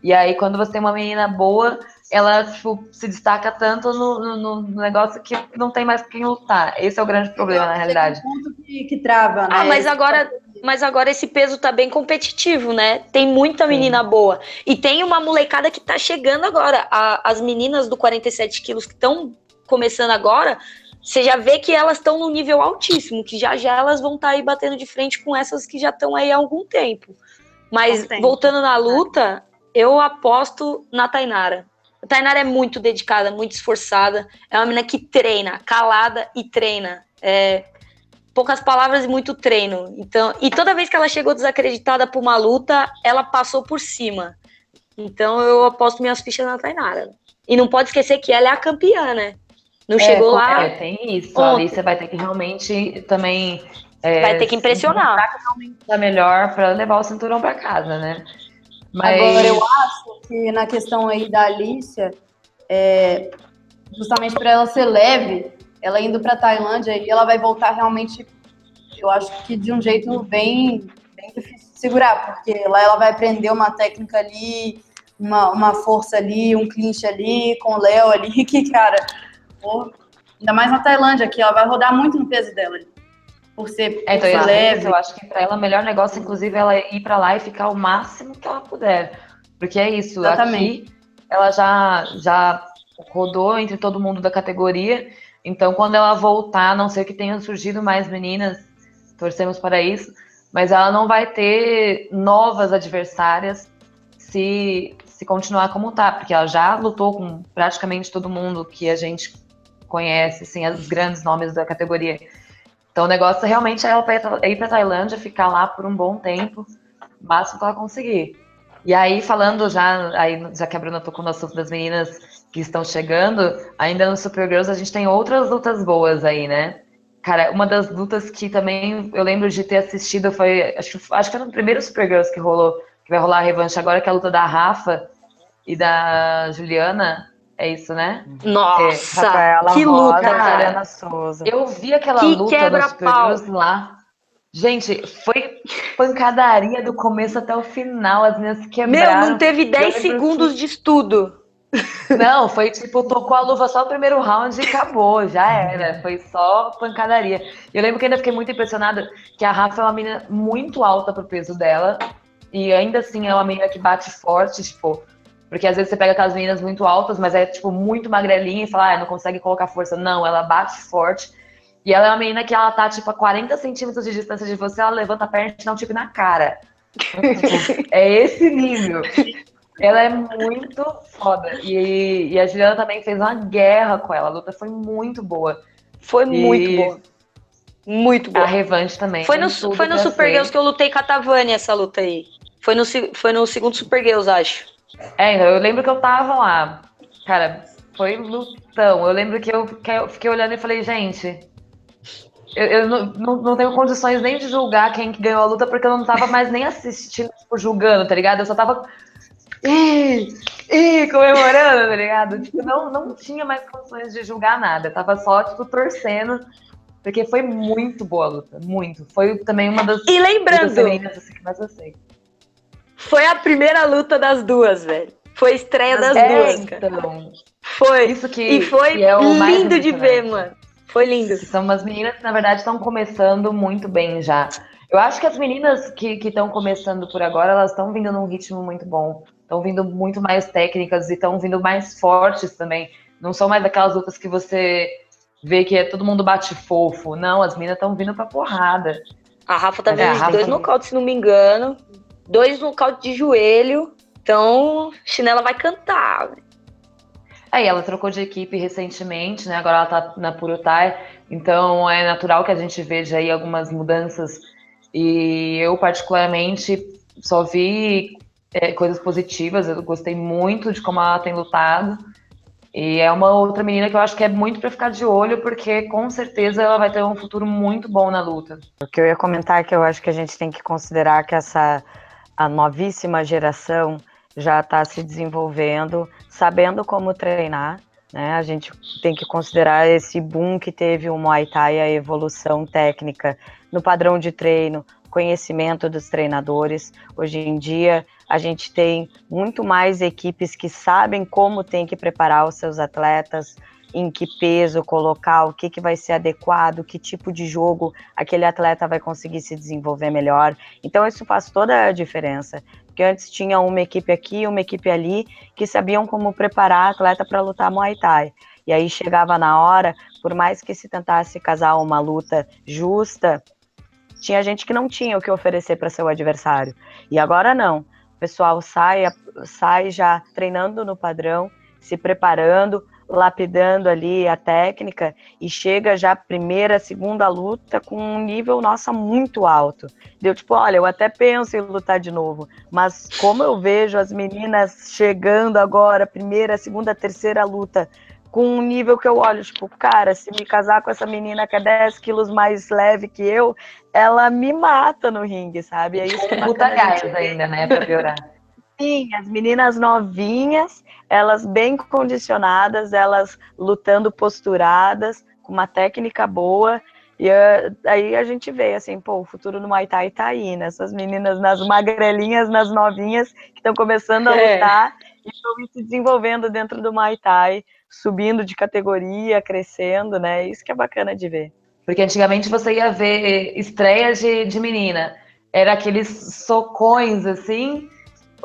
E aí, quando você tem uma menina boa, ela tipo, se destaca tanto no, no, no, negócio que não tem mais quem lutar. Esse é o grande problema, na realidade. É um ponto que, que trava, né? Ah, mas agora, mas agora esse peso tá bem competitivo, né? Tem muita menina Sim. boa. E tem uma molecada que tá chegando agora. A, as meninas do 47 quilos que estão começando agora, você já vê que elas estão no nível altíssimo, que já já elas vão estar tá aí batendo de frente com essas que já estão aí há algum tempo. Mas voltando na luta, eu aposto na Tainara. A Tainara é muito dedicada, muito esforçada. É uma menina que treina, calada e treina. É, poucas palavras e muito treino. Então, e toda vez que ela chegou desacreditada por uma luta, ela passou por cima. Então eu aposto minhas fichas na Tainara. E não pode esquecer que ela é a campeã, né? Não é, chegou lá. É, tem isso. Ontem. A Alicia vai ter que realmente também. É, vai ter que impressionar. Tá melhor para levar o cinturão para casa, né? Mas... Agora, eu acho que na questão aí da Alicia, é, justamente para ela ser leve, ela indo para Tailândia, e ela vai voltar realmente, eu acho que de um jeito bem, bem difícil de segurar, porque lá ela vai aprender uma técnica ali, uma, uma força ali, um clinch ali, com o Léo ali, que, cara, pô, ainda mais na Tailândia, que ela vai rodar muito no peso dela. Por ser, é, então, ser leve. Eu acho que para ela o melhor negócio, inclusive, é ela ir para lá e ficar o máximo que ela puder. Porque é isso, Exatamente. aqui ela já, já rodou entre todo mundo da categoria. Então, quando ela voltar, não ser que tenham surgido mais meninas, torcemos para isso, mas ela não vai ter novas adversárias se, se continuar como tá, porque ela já lutou com praticamente todo mundo que a gente conhece, assim, os grandes nomes da categoria. Então o negócio realmente é ela ir para Tailândia, ficar lá por um bom tempo, o máximo que ela conseguir. E aí, falando já, aí, já que a Bruna tocou no assunto das meninas que estão chegando, ainda no Supergirls a gente tem outras lutas boas aí, né? Cara, uma das lutas que também eu lembro de ter assistido foi. Acho, acho que foi no primeiro Supergirls que rolou, que vai rolar a revanche agora, que é a luta da Rafa e da Juliana. É isso, né? Nossa, é, que luta, cara. Souza. Eu vi aquela que luta dos Supergirls lá. Gente, foi pancadaria do começo até o final. As minhas quebraram. Meu, não teve 10 segundos que... de estudo. Não, foi tipo, tocou a luva só o primeiro round e acabou, já era. Foi só pancadaria. Eu lembro que ainda fiquei muito impressionada que a Rafa é uma menina muito alta pro peso dela. E ainda assim é uma menina que bate forte, tipo. Porque às vezes você pega aquelas meninas muito altas, mas é tipo muito magrelinha e fala, ah, não consegue colocar força. Não, ela bate forte. E ela é uma menina que ela tá, tipo, a 40 centímetros de distância de você, ela levanta a perna e te dá um tipo na cara. é esse nível. Ela é muito foda. E, e, a Juliana também fez uma guerra com ela. A luta foi muito boa. Foi e... muito boa. Muito boa. A revanche também. Foi no, foi no Super Girls que eu lutei com a Tavani essa luta aí. Foi no, foi no segundo Super Girls, acho. É, então, eu lembro que eu tava lá. Cara, foi lutão. Eu lembro que eu, que eu fiquei olhando e falei, gente, eu, eu não, não, não, tenho condições nem de julgar quem que ganhou a luta, porque eu não tava mais nem assistindo, tipo, julgando, tá ligado? Eu só tava. Ih, ih, comemorando, tá ligado? Tipo, não, não tinha mais condições de julgar nada. Eu tava só, tipo, torcendo. Porque foi muito boa a luta, muito. Foi também uma das e lembrando, assim, que mais gostei. Foi a primeira luta das duas, velho. Foi a estreia das é, duas, cara. Então, foi. Isso que, e foi que é lindo de ver, mano. Foi lindo. São umas meninas que, na verdade, estão começando muito bem já. Eu acho que as meninas que estão começando por agora, elas estão vindo num ritmo muito bom. Estão vindo muito mais técnicas e estão vindo mais fortes também. Não são mais aquelas lutas que você vê que é todo mundo bate fofo. Não, as meninas estão vindo pra porrada. A Rafa tá vendo é, dois nocautes, se não me engano. Dois nocautes de joelho. Então, Chinela vai cantar. Aí ela trocou de equipe recentemente, né? Agora ela tá na Purutai, então é natural que a gente veja aí algumas mudanças. E eu, particularmente, só vi é, coisas positivas. Eu gostei muito de como ela tem lutado. E é uma outra menina que eu acho que é muito para ficar de olho, porque com certeza ela vai ter um futuro muito bom na luta. O que eu ia comentar é que eu acho que a gente tem que considerar que essa a novíssima geração já está se desenvolvendo, sabendo como treinar. Né? A gente tem que considerar esse boom que teve o Muay Thai, a evolução técnica no padrão de treino, conhecimento dos treinadores. Hoje em dia, a gente tem muito mais equipes que sabem como tem que preparar os seus atletas, em que peso colocar, o que, que vai ser adequado, que tipo de jogo aquele atleta vai conseguir se desenvolver melhor. Então, isso faz toda a diferença. Porque antes tinha uma equipe aqui, uma equipe ali, que sabiam como preparar atleta para lutar Muay Thai. E aí chegava na hora, por mais que se tentasse casar uma luta justa, tinha gente que não tinha o que oferecer para seu adversário. E agora não. O pessoal sai, sai já treinando no padrão, se preparando, lapidando ali a técnica e chega já primeira, segunda luta com um nível, nossa, muito alto. Deu tipo, olha, eu até penso em lutar de novo, mas como eu vejo as meninas chegando agora, primeira, segunda, terceira luta, com um nível que eu olho, tipo, cara, se me casar com essa menina que é 10 quilos mais leve que eu, ela me mata no ringue, sabe? É isso que Puta gás ainda, né, pra piorar. As meninas novinhas, elas bem condicionadas, elas lutando posturadas, com uma técnica boa. E uh, aí a gente vê assim, pô, o futuro no Muay Thai tá aí, né? Essas meninas nas magrelinhas, nas novinhas, que estão começando a é. lutar e estão se desenvolvendo dentro do Muay Thai, subindo de categoria, crescendo, né? Isso que é bacana de ver. Porque antigamente você ia ver estreia de, de menina, era aqueles socões assim,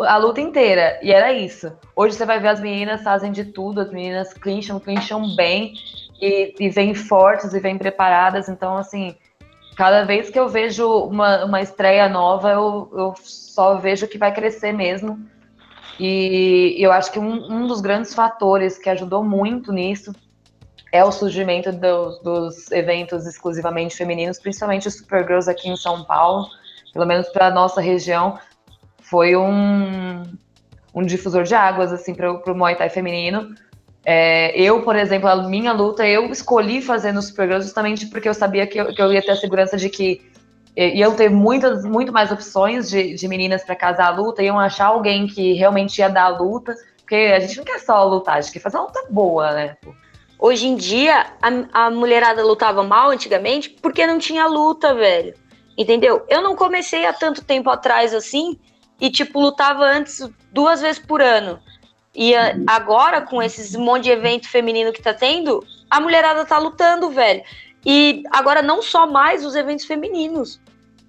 a luta inteira. E era isso. Hoje você vai ver as meninas fazem de tudo, as meninas clincham, clincham bem e, e vêm fortes e vêm preparadas. Então, assim, cada vez que eu vejo uma, uma estreia nova, eu, eu só vejo que vai crescer mesmo. E eu acho que um, um dos grandes fatores que ajudou muito nisso é o surgimento dos, dos eventos exclusivamente femininos, principalmente os Supergirls aqui em São Paulo, pelo menos para a nossa região foi um, um difusor de águas, assim, para o Muay Thai feminino. É, eu, por exemplo, a minha luta, eu escolhi fazer no Supergirl justamente porque eu sabia que eu, que eu ia ter a segurança de que iam ter muitas, muito mais opções de, de meninas para casar a luta, iam achar alguém que realmente ia dar a luta, porque a gente não quer só lutar, a gente quer fazer uma luta boa, né? Hoje em dia, a, a mulherada lutava mal antigamente porque não tinha luta, velho. Entendeu? Eu não comecei há tanto tempo atrás assim, e, tipo, lutava antes duas vezes por ano. E agora, com esses monte de evento feminino que tá tendo, a mulherada tá lutando, velho. E agora não só mais os eventos femininos.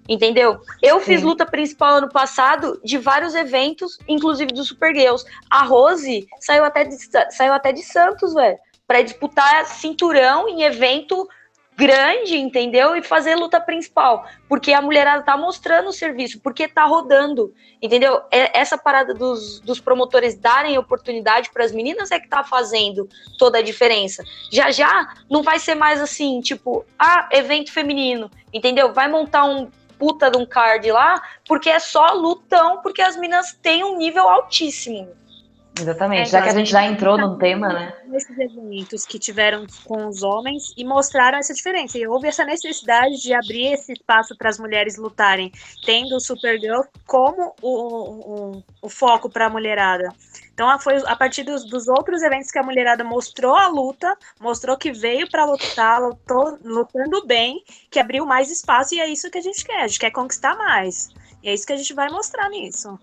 Entendeu? Eu Sim. fiz luta principal ano passado de vários eventos, inclusive do Super Girls. A Rose saiu até de, saiu até de Santos, velho, para disputar cinturão em evento grande, entendeu? E fazer luta principal, porque a mulherada tá mostrando o serviço, porque tá rodando, entendeu? É, essa parada dos, dos promotores darem oportunidade para as meninas é que tá fazendo toda a diferença. Já já não vai ser mais assim, tipo, ah, evento feminino, entendeu? Vai montar um puta de um card lá, porque é só lutão, porque as meninas têm um nível altíssimo. Exatamente, é, já que a gente já entrou no tema, né? Esses eventos que tiveram com os homens e mostraram essa diferença. E houve essa necessidade de abrir esse espaço para as mulheres lutarem, tendo o Supergirl como o, o, o foco para a mulherada. Então foi a partir dos, dos, outros eventos que a mulherada mostrou a luta, mostrou que veio para lutar, lutou, lutando bem, que abriu mais espaço e é isso que a gente quer. A gente quer conquistar mais. E é isso que a gente vai mostrar nisso.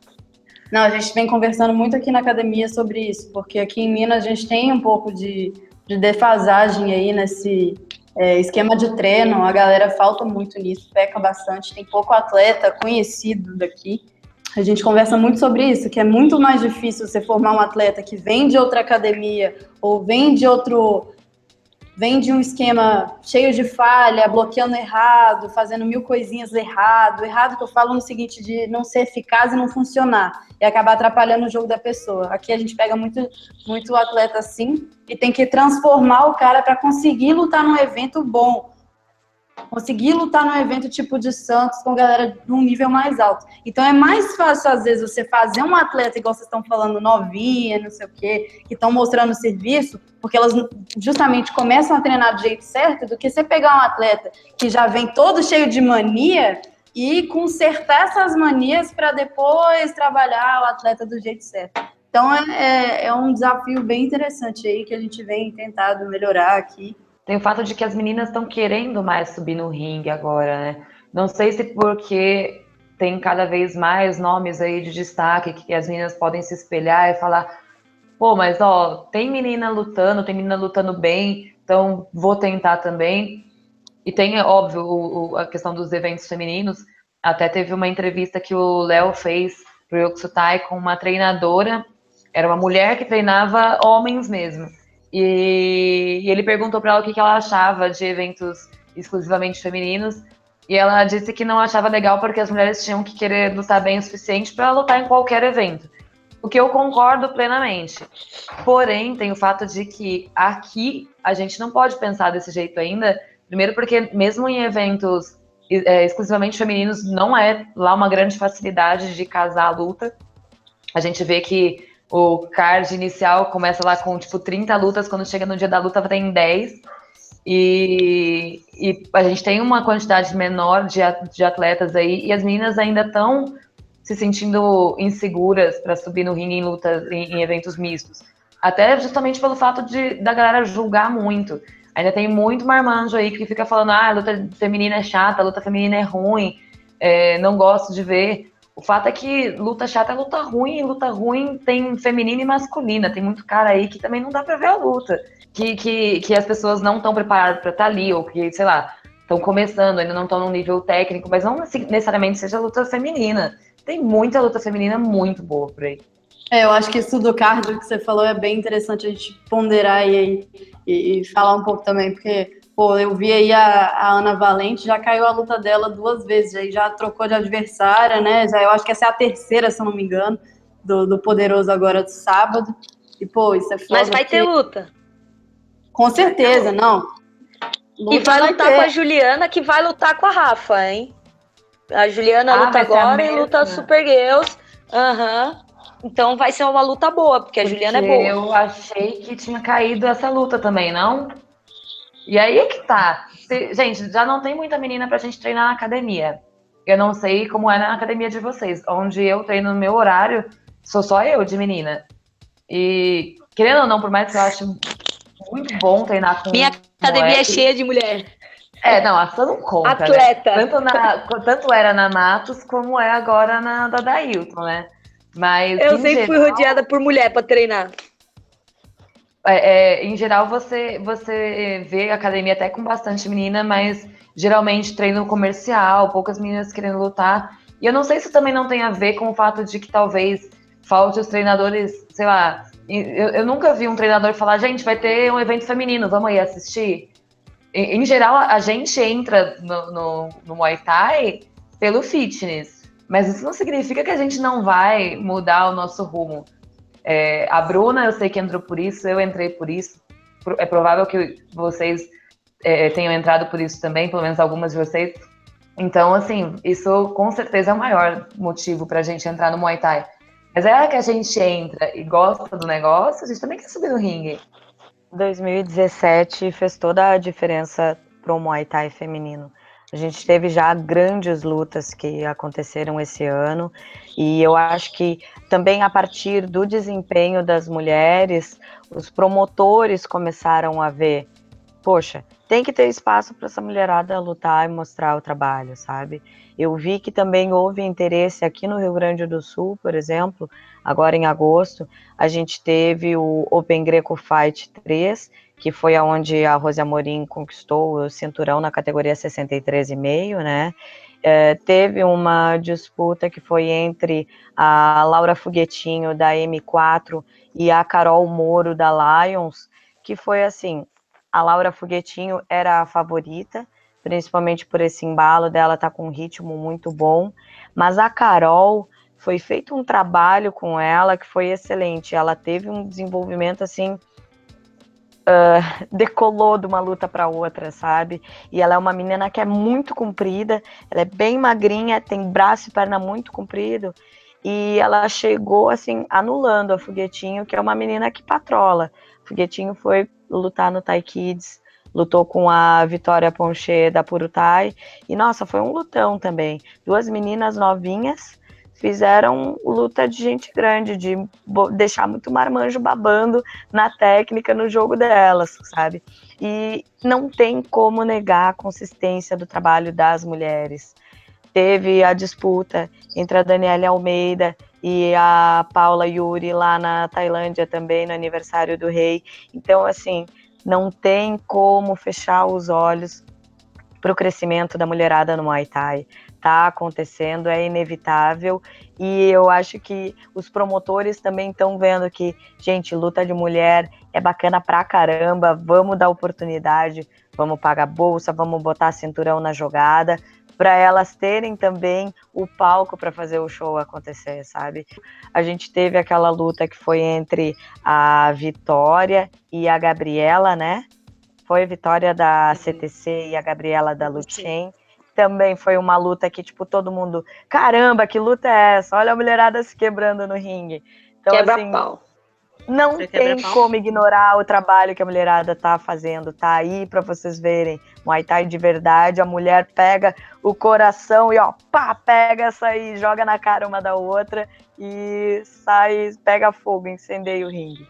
Não, a gente vem conversando muito aqui na academia sobre isso, porque aqui em Minas a gente tem um pouco de, de defasagem aí nesse é, esquema de treino, a galera falta muito nisso, peca bastante, tem pouco atleta conhecido daqui. A gente conversa muito sobre isso, que é muito mais difícil você formar um atleta que vem de outra academia ou vem de outro vem de um esquema cheio de falha, bloqueando errado, fazendo mil coisinhas errado. Errado que eu falo no seguinte de não ser eficaz e não funcionar e acabar atrapalhando o jogo da pessoa. Aqui a gente pega muito muito atleta assim e tem que transformar o cara para conseguir lutar num evento bom conseguir lutar num evento tipo de Santos com galera de um nível mais alto. Então é mais fácil, às vezes, você fazer um atleta, igual vocês estão falando, novinha, não sei o quê, que estão mostrando serviço, porque elas justamente começam a treinar do jeito certo, do que você pegar um atleta que já vem todo cheio de mania e consertar essas manias para depois trabalhar o atleta do jeito certo. Então é, é, é um desafio bem interessante aí que a gente vem tentado melhorar aqui tem o fato de que as meninas estão querendo mais subir no ringue agora, né? Não sei se porque tem cada vez mais nomes aí de destaque que as meninas podem se espelhar e falar, pô, mas ó, tem menina lutando, tem menina lutando bem, então vou tentar também. E tem, óbvio, o, o, a questão dos eventos femininos. Até teve uma entrevista que o Léo fez pro Yoksutai com uma treinadora, era uma mulher que treinava homens mesmo. E, e ele perguntou para ela o que, que ela achava de eventos exclusivamente femininos. E ela disse que não achava legal porque as mulheres tinham que querer lutar bem o suficiente para lutar em qualquer evento. O que eu concordo plenamente. Porém, tem o fato de que aqui a gente não pode pensar desse jeito ainda. Primeiro, porque mesmo em eventos é, exclusivamente femininos, não é lá uma grande facilidade de casar a luta. A gente vê que o card inicial começa lá com, tipo, 30 lutas, quando chega no dia da luta tem 10. E, e a gente tem uma quantidade menor de, de atletas aí, e as meninas ainda estão se sentindo inseguras para subir no ringue em lutas, em, em, eventos mistos. Até justamente pelo fato de da galera julgar muito. Ainda tem muito marmanjo aí que fica falando, ah, a luta feminina é chata, a luta feminina é ruim, é, não gosto de ver. O fato é que luta chata é luta ruim, e luta ruim tem feminina e masculina. Tem muito cara aí que também não dá pra ver a luta. Que, que, que as pessoas não estão preparadas para estar tá ali, ou que, sei lá, estão começando, ainda não estão num nível técnico, mas não necessariamente seja luta feminina. Tem muita luta feminina muito boa por aí. É, eu acho que isso do cardio que você falou é bem interessante a gente ponderar e, e, e falar um pouco também, porque pô, eu vi aí a, a, Ana Valente, já caiu a luta dela duas vezes, aí já trocou de adversária, né? Já, eu acho que essa é a terceira, se eu não me engano, do, do Poderoso agora do sábado. E, pô, isso é foda. Mas vai ter luta. Com certeza, não. Luta e vai, vai lutar ter. com a Juliana, que vai lutar com a Rafa, hein? A Juliana ah, luta agora e luta Super Girls. Aham. Uhum. Então vai ser uma luta boa, porque a porque Juliana é boa. Eu achei que tinha caído essa luta também, não? E aí é que tá. Gente, já não tem muita menina pra gente treinar na academia. Eu não sei como é na academia de vocês. Onde eu treino no meu horário, sou só eu de menina. E, querendo ou não, por mais que eu ache muito bom treinar com. Minha academia é cheia de mulher. É, não, a não conta. Né? Atleta. Né? Tanto, na, tanto era na Matos como é agora na da Dailton, né? Mas. Eu sempre geral, fui rodeada por mulher para treinar. É, é, em geral, você, você vê academia até com bastante menina, mas geralmente treino comercial, poucas meninas querendo lutar. E eu não sei se também não tem a ver com o fato de que talvez falte os treinadores, sei lá. Eu, eu nunca vi um treinador falar, gente, vai ter um evento feminino, vamos aí assistir. Em, em geral, a gente entra no, no, no Muay Thai pelo fitness. Mas isso não significa que a gente não vai mudar o nosso rumo. É, a Bruna, eu sei que entrou por isso, eu entrei por isso. É provável que vocês é, tenham entrado por isso também, pelo menos algumas de vocês. Então, assim, isso com certeza é o maior motivo para a gente entrar no Muay Thai. Mas é hora que a gente entra e gosta do negócio, a gente também quer subir no ringue. 2017 fez toda a diferença para o Muay Thai feminino. A gente teve já grandes lutas que aconteceram esse ano, e eu acho que também a partir do desempenho das mulheres, os promotores começaram a ver, poxa, tem que ter espaço para essa mulherada lutar e mostrar o trabalho, sabe? Eu vi que também houve interesse aqui no Rio Grande do Sul, por exemplo, agora em agosto, a gente teve o Open Greco Fight 3, que foi aonde a Rose Amorim conquistou o cinturão na categoria 63,5, né? É, teve uma disputa que foi entre a Laura Foguetinho da M4 e a Carol Moro da Lions, que foi assim, a Laura Foguetinho era a favorita, principalmente por esse embalo dela tá com um ritmo muito bom, mas a Carol foi feito um trabalho com ela que foi excelente. Ela teve um desenvolvimento assim uh, decolou de uma luta para outra, sabe? E ela é uma menina que é muito comprida, ela é bem magrinha, tem braço e perna muito comprido. E ela chegou assim anulando a Foguetinho, que é uma menina que patrola. Foguetinho foi lutar no Thai Kids, lutou com a Vitória Ponche da Purutai. E nossa, foi um lutão também. Duas meninas novinhas fizeram luta de gente grande, de deixar muito marmanjo babando na técnica, no jogo delas, sabe? E não tem como negar a consistência do trabalho das mulheres. Teve a disputa entre a Daniela Almeida e a Paula Yuri lá na Tailândia também, no aniversário do rei. Então, assim, não tem como fechar os olhos para o crescimento da mulherada no Muay Thai está acontecendo, é inevitável. E eu acho que os promotores também estão vendo que, gente, luta de mulher é bacana pra caramba, vamos dar oportunidade, vamos pagar bolsa, vamos botar cinturão na jogada, para elas terem também o palco para fazer o show acontecer, sabe? A gente teve aquela luta que foi entre a Vitória e a Gabriela, né? Foi a Vitória da CTC e a Gabriela da Luchen também foi uma luta que, tipo, todo mundo, caramba, que luta é essa? Olha a mulherada se quebrando no ringue. Então, Quebra assim, pau. Não tem como ignorar o trabalho que a mulherada tá fazendo. Tá aí para vocês verem. Muay Thai de verdade, a mulher pega o coração e ó, pá, pega essa aí, joga na cara uma da outra e sai, pega fogo, incendeia o ringue.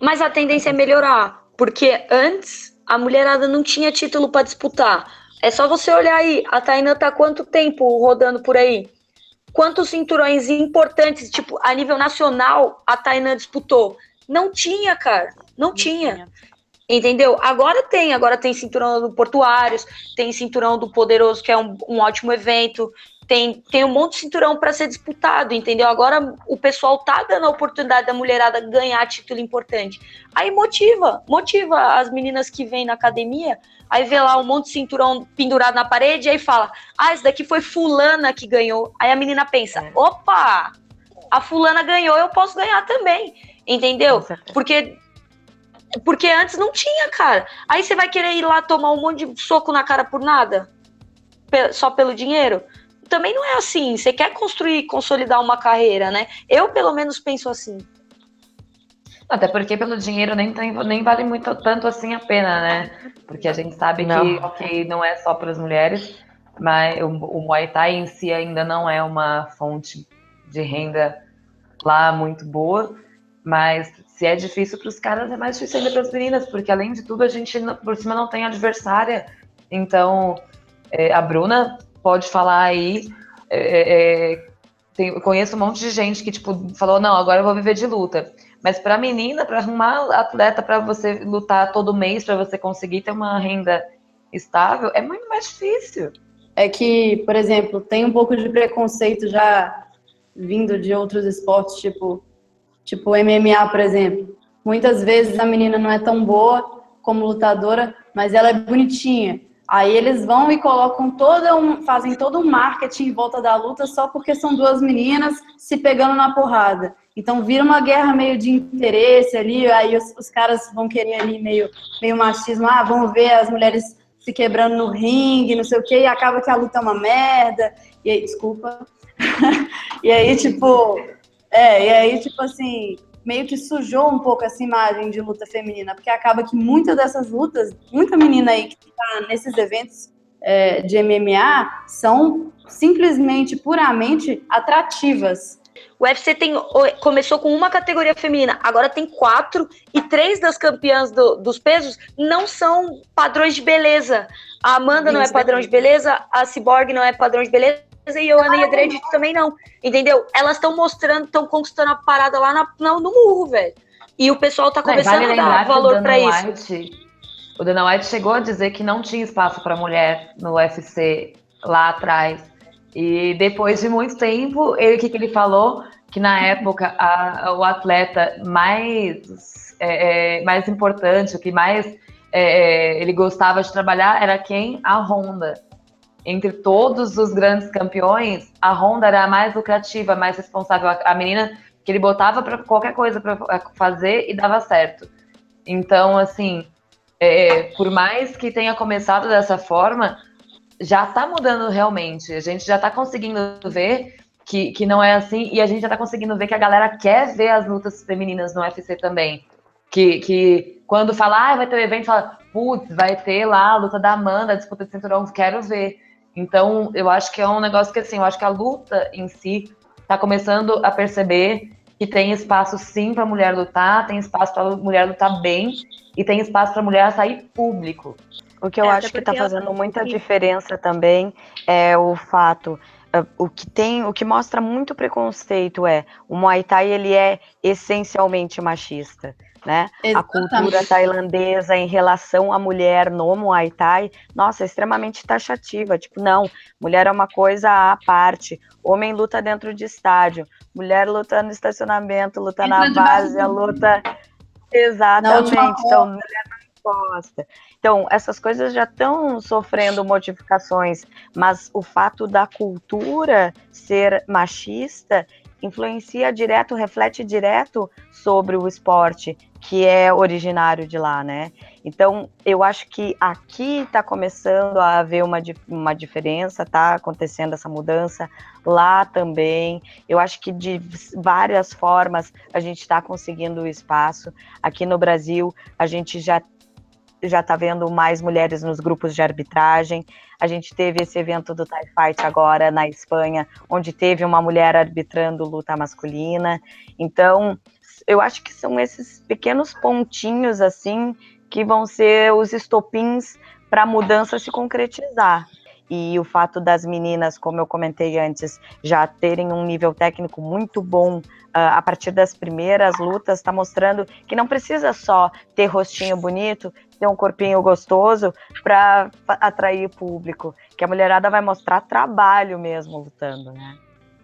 Mas a tendência é melhorar, porque antes a mulherada não tinha título para disputar. É só você olhar aí, a Taina tá quanto tempo rodando por aí? Quantos cinturões importantes, tipo, a nível nacional, a Taina disputou? Não tinha, cara. Não, não tinha. tinha. Entendeu? Agora tem, agora tem cinturão do Portuários, tem cinturão do Poderoso, que é um, um ótimo evento, tem, tem um monte de cinturão para ser disputado, entendeu? Agora o pessoal tá dando a oportunidade da mulherada ganhar título importante. Aí motiva, motiva as meninas que vêm na academia, aí vê lá um monte de cinturão pendurado na parede, aí fala: ah, esse daqui foi fulana que ganhou. Aí a menina pensa: é. opa, a fulana ganhou, eu posso ganhar também. Entendeu? Porque porque antes não tinha, cara. Aí você vai querer ir lá tomar um monte de soco na cara por nada? Só pelo dinheiro? Também não é assim. Você quer construir, consolidar uma carreira, né? Eu, pelo menos, penso assim. Até porque pelo dinheiro nem, tem, nem vale muito tanto assim a pena, né? Porque a gente sabe não. que, ok, não é só para as mulheres, mas o, o Muay Thai em si ainda não é uma fonte de renda lá muito boa. Mas se é difícil para os caras, é mais difícil ainda para as meninas, porque além de tudo a gente por cima não tem adversária. Então, é, a Bruna pode falar aí. É, é, é tem, eu conheço um monte de gente que tipo falou não, agora eu vou viver de luta. Mas para menina, para arrumar atleta para você lutar todo mês, para você conseguir ter uma renda estável, é muito mais difícil. É que, por exemplo, tem um pouco de preconceito já vindo de outros esportes, tipo tipo MMA, por exemplo. Muitas vezes a menina não é tão boa como lutadora, mas ela é bonitinha. Aí eles vão e colocam toda um, fazem todo um marketing em volta da luta só porque são duas meninas se pegando na porrada. Então vira uma guerra meio de interesse ali, aí os, os caras vão querer ali meio, meio machismo, ah, vamos ver as mulheres se quebrando no ringue, não sei o que, e acaba que a luta é uma merda. E aí, desculpa. e aí, tipo, é, e aí, tipo assim, meio que sujou um pouco essa imagem de luta feminina, porque acaba que muitas dessas lutas, muita menina aí que tá nesses eventos é, de MMA são simplesmente, puramente atrativas. O UFC tem, começou com uma categoria feminina, agora tem quatro, e três das campeãs do, dos pesos não são padrões de beleza. A Amanda não é padrão de beleza, a Cyborg não é padrão de beleza, e eu, Ana e a Dredd também não. Entendeu? Elas estão mostrando, estão conquistando a parada lá na, na, no murro, velho. E o pessoal tá começando vale a dar valor para isso. o Dana White chegou a dizer que não tinha espaço para mulher no UFC lá atrás. E depois de muito tempo, ele o que, que ele falou? Que na época a, o atleta mais, é, é, mais importante, o que mais é, é ele gostava de trabalhar era quem? A Honda entre todos os grandes campeões, a Honda era a mais lucrativa, a mais responsável, a, menina que ele botava para qualquer coisa para fazer e dava certo. Então, assim, é, por mais que tenha começado dessa forma, já está mudando realmente. A gente já está conseguindo ver que, que não é assim, e a gente já está conseguindo ver que a galera quer ver as lutas femininas no UFC também. Que, que quando fala, ah, vai ter um evento, fala, putz, vai ter lá a luta da Amanda, a disputa de cinturão, quero ver. Então, eu acho que é um negócio que, assim, eu acho que a luta em si está começando a perceber que tem espaço sim para a mulher lutar, tem espaço para a mulher lutar bem e tem espaço para a mulher sair público. O que eu é, acho que está fazendo muita diferença também é o fato ah, o que tem, o que mostra muito preconceito é o Muay Thai ele é essencialmente machista né? A cultura tailandesa em relação à mulher no Muay Thai, nossa, é extremamente taxativa. Tipo, não, mulher é uma coisa à parte. Homem luta dentro de estádio, mulher luta no estacionamento, luta na base, luta. Exatamente. Então, mulher não encosta. Então, essas coisas já estão sofrendo modificações, mas o fato da cultura ser machista influencia direto, reflete direto sobre o esporte. Que é originário de lá, né? Então, eu acho que aqui está começando a haver uma, uma diferença, está acontecendo essa mudança, lá também. Eu acho que de várias formas a gente está conseguindo o espaço. Aqui no Brasil, a gente já já está vendo mais mulheres nos grupos de arbitragem. A gente teve esse evento do Thai Fight agora na Espanha, onde teve uma mulher arbitrando luta masculina. Então, eu acho que são esses pequenos pontinhos assim que vão ser os estopins para a mudança se concretizar. E o fato das meninas, como eu comentei antes, já terem um nível técnico muito bom uh, a partir das primeiras lutas, está mostrando que não precisa só ter rostinho bonito, ter um corpinho gostoso para atrair público, que a mulherada vai mostrar trabalho mesmo lutando, né?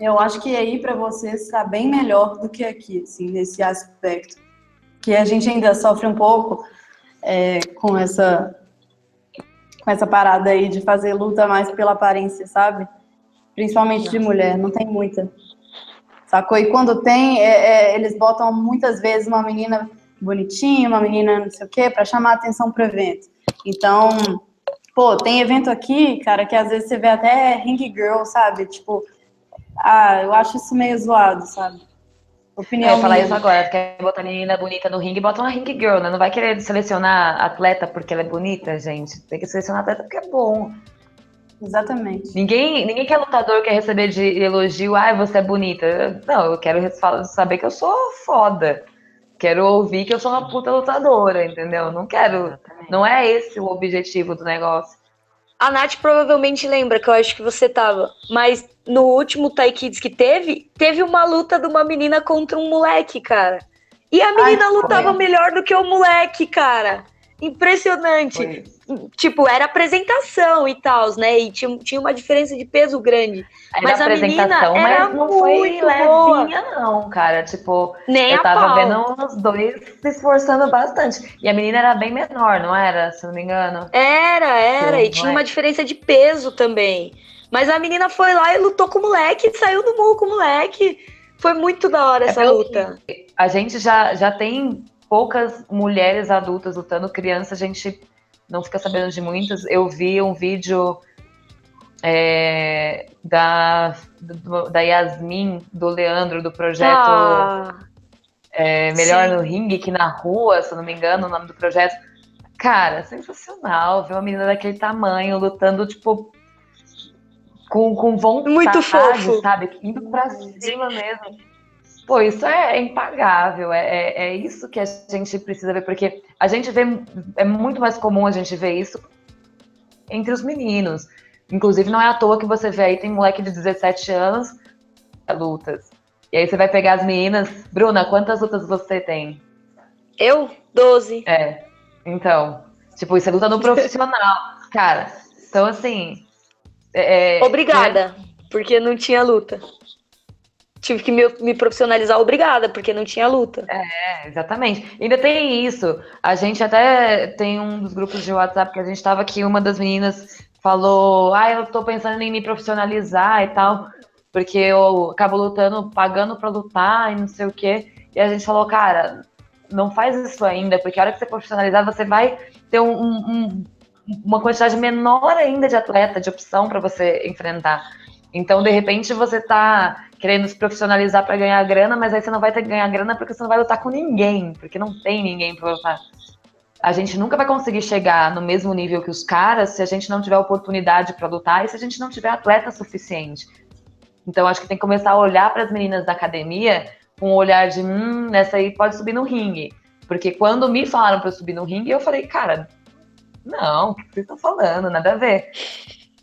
Eu acho que aí para você está bem melhor do que aqui, assim, nesse aspecto. Que a gente ainda sofre um pouco é, com essa com essa parada aí de fazer luta mais pela aparência, sabe? Principalmente de mulher, não tem muita. Sacou? E quando tem, é, é, eles botam muitas vezes uma menina bonitinha, uma menina não sei o quê, para chamar atenção pro evento. Então, pô, tem evento aqui, cara, que às vezes você vê até ring girl, sabe? Tipo, ah, eu acho isso meio zoado, sabe? Opinião. É, falar isso agora, quer botar menina bonita no ringue, bota uma ring girl, né? Não vai querer selecionar atleta porque ela é bonita, gente. Tem que selecionar atleta porque é bom. Exatamente. Ninguém, ninguém que é lutador quer receber de elogio, ah, você é bonita. Não, eu quero saber que eu sou foda. Quero ouvir que eu sou uma puta lutadora, entendeu? Não quero. Exatamente. Não é esse o objetivo do negócio. A Nath provavelmente lembra que eu acho que você tava, mas no último Tai Kids que teve, teve uma luta de uma menina contra um moleque, cara. E a menina Ai, lutava melhor do que o moleque, cara. Impressionante. Foi. Tipo, era apresentação e tal, né? E tinha, tinha uma diferença de peso grande. Era mas a menina era mas não foi levinha, não, cara. Tipo, Nem eu tava pau. vendo os dois se esforçando bastante. E a menina era bem menor, não era? Se não me engano. Era, era. Sim, e tinha é? uma diferença de peso também. Mas a menina foi lá e lutou com o moleque, saiu no murro com o moleque. Foi muito da hora é essa luta. A gente já, já tem poucas mulheres adultas lutando, criança a gente não fica sabendo de muitas. Eu vi um vídeo é, da, do, da Yasmin, do Leandro, do projeto ah, é, Melhor sim. no Ringue, que na rua, se eu não me engano, o nome do projeto. Cara, sensacional ver uma menina daquele tamanho lutando, tipo, com, com vontade, Muito fofo. sabe? Indo pra cima mesmo. Pô, isso é impagável, é, é, é, isso que a gente precisa ver, porque a gente vê, é muito mais comum a gente ver isso entre os meninos. Inclusive, não é à toa que você vê aí, tem moleque de 17 anos, lutas. E aí você vai pegar as meninas. Bruna, quantas lutas você tem? Eu? 12. É. Então, tipo, isso é luta no profissional. Cara, então assim, é, é, obrigada, é... porque não tinha luta. Tive que me, me, profissionalizar obrigada, porque não tinha luta. É, exatamente. Ainda tem isso. A gente até tem um dos grupos de WhatsApp que a gente estava aqui, uma das meninas falou: Ah, eu tô pensando em me profissionalizar e tal, porque eu acabo lutando, pagando para lutar e não sei o quê. E a gente falou, cara, não faz isso ainda, porque a hora que você profissionalizar, você vai ter um, um, uma quantidade menor ainda de atleta, de opção para você enfrentar. Então, de repente, você está querendo se profissionalizar para ganhar grana, mas aí você não vai ter que ganhar grana porque você não vai lutar com ninguém, porque não tem ninguém para lutar. A gente nunca vai conseguir chegar no mesmo nível que os caras se a gente não tiver oportunidade para lutar e se a gente não tiver atleta suficiente. Então, acho que tem que começar a olhar para as meninas da academia com um olhar de, hum, essa aí pode subir no ringue. Porque quando me falaram para subir no ringue, eu falei, cara, não, o que vocês estão falando? Nada a ver.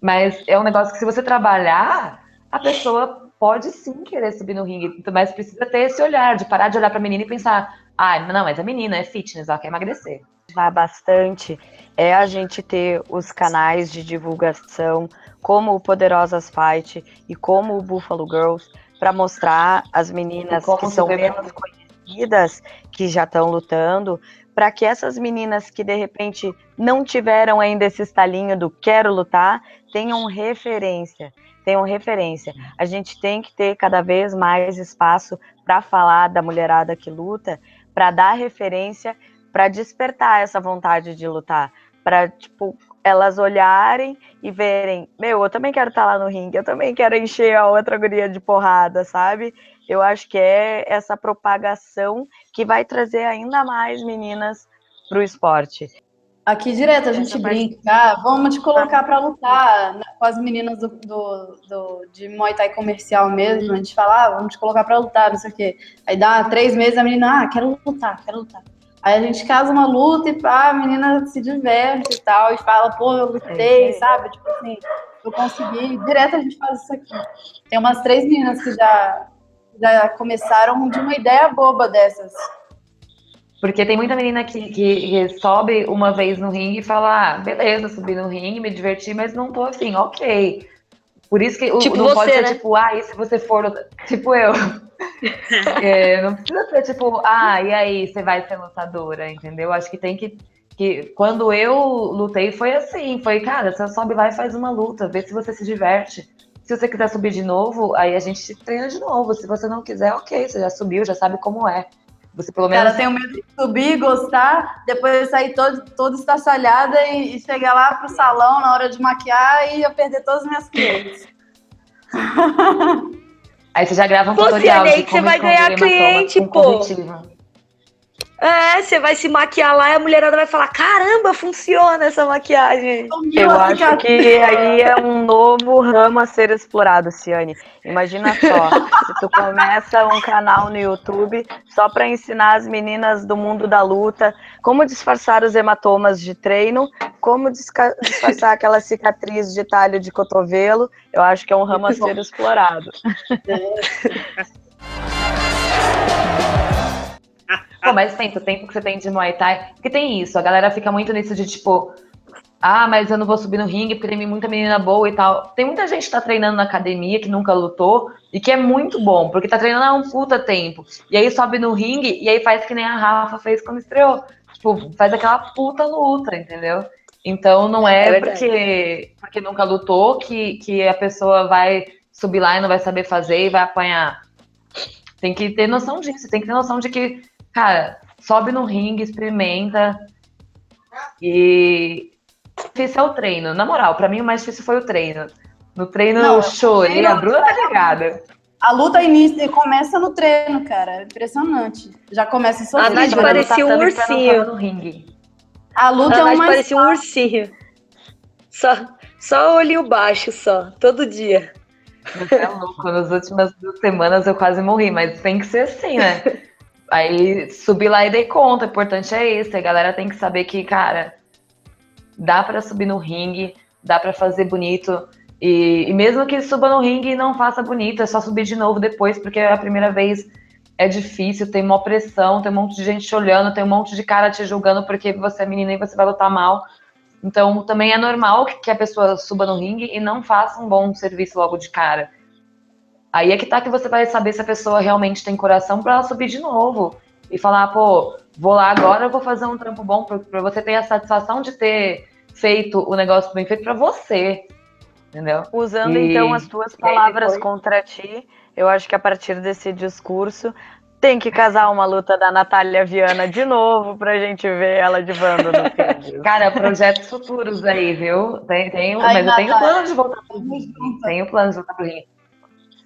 Mas é um negócio que se você trabalhar, a pessoa pode sim querer subir no ringue, mas precisa ter esse olhar, de parar de olhar para a menina e pensar, ah, não, mas a menina é fitness, ela quer emagrecer. Vai bastante é a gente ter os canais de divulgação, como o Poderosas Fight e como o Buffalo Girls, para mostrar as meninas que são menos conhecidas, que já estão lutando, para que essas meninas que de repente não tiveram ainda esse estalinho do quero lutar, tenham referência, tenham referência. A gente tem que ter cada vez mais espaço para falar da mulherada que luta, para dar referência, para despertar essa vontade de lutar, para tipo elas olharem e verem, meu, eu também quero estar tá lá no ringue, eu também quero encher a outra guria de porrada, sabe? Eu acho que é essa propagação que vai trazer ainda mais meninas para o esporte. Aqui direto a gente brinca, ah, vamos te colocar para lutar né, com as meninas do, do, do, de Muay Thai comercial mesmo. A gente fala, ah, vamos te colocar para lutar, não sei o quê. Aí dá três meses a menina, ah, quero lutar, quero lutar. Aí a gente casa uma luta e pá, a menina se diverte e tal, e fala, pô, eu lutei, é sabe? Tipo assim, eu consegui. Direto a gente faz isso aqui. Tem umas três meninas que já, já começaram de uma ideia boba dessas. Porque tem muita menina que, que, que sobe uma vez no ringue e fala, ah, beleza, subi no ringue, me diverti, mas não tô assim, ok. Por isso que tipo não você, pode ser né? tipo, ah, e se você for. Tipo eu. é, não precisa ser tipo, ah, e aí, você vai ser lutadora, entendeu? Acho que tem que. que quando eu lutei foi assim, foi, cara, você sobe lá e faz uma luta, vê se você se diverte. Se você quiser subir de novo, aí a gente treina de novo. Se você não quiser, ok, você já subiu, já sabe como é. Você pelo menos. Cara, tem o medo de subir, gostar, depois sair todo, todo estaçalhada e, e chegar lá pro salão na hora de maquiar e eu perder todas as minhas clientes. Aí você já grava um Pô, tutorial Ciane, de que você vai ganhar cliente, pô. corretivo. É, você vai se maquiar lá e a mulherada vai falar: caramba, funciona essa maquiagem. Eu acho que aí é um novo ramo a ser explorado, Ciane. Imagina só, se tu começa um canal no YouTube só para ensinar as meninas do mundo da luta como disfarçar os hematomas de treino, como disfarçar aquela cicatriz de talho de cotovelo, eu acho que é um ramo a ser explorado. Pô, mas pensa, o tempo que você tem de Muay Thai. Porque tem isso, a galera fica muito nisso de tipo. Ah, mas eu não vou subir no ringue porque tem muita menina boa e tal. Tem muita gente que tá treinando na academia que nunca lutou e que é muito bom, porque tá treinando há um puta tempo. E aí sobe no ringue e aí faz que nem a Rafa fez quando estreou. Tipo, faz aquela puta luta, entendeu? Então não é, É porque, porque nunca lutou que, que a pessoa vai subir lá e não vai saber fazer e vai apanhar. Tem que ter noção disso, tem que ter noção de que, cara, sobe no ringue, experimenta. E difícil é o treino. Na moral, pra mim o mais difícil foi o treino. No treino Não, eu chorei, treino- a Bruna tá ligada. A luta inicia, começa no treino, cara. É impressionante. Já começa A sozinho. Nath Bruna parecia um ursinho. no ringue. A luta A é Nath uma parecia um ursinho. Só, só olhinho baixo, só, todo dia. Você é louco, nas últimas duas semanas eu quase morri, mas tem que ser assim, né? Aí subi lá e dei conta, o importante é isso, a galera tem que saber que, cara, dá pra subir no ringue, dá pra fazer bonito, e, e mesmo que suba no ringue e não faça bonito, é só subir de novo depois, porque a primeira vez é difícil, tem uma pressão, tem um monte de gente te olhando, tem um monte de cara te julgando porque você é menina e você vai lutar mal. Então também é normal que a pessoa suba no ringue e não faça um bom serviço logo de cara. Aí é que tá que você vai saber se a pessoa realmente tem coração pra ela subir de novo. E falar, pô, vou lá agora, eu vou fazer um trampo bom pra você ter a satisfação de ter feito o negócio bem feito pra você. Entendeu? Usando E- então as tuas aí palavras depois- contra ti, eu acho que a partir desse discurso tem que casar uma luta da Natália Viana de novo pra gente ver ela de banda no filme. Cara, projetos futuros aí, viu? Tem, tem, Ai, mas eu tenho Natália. plano de voltar pro ringue. Tenho plano de voltar pro ringue.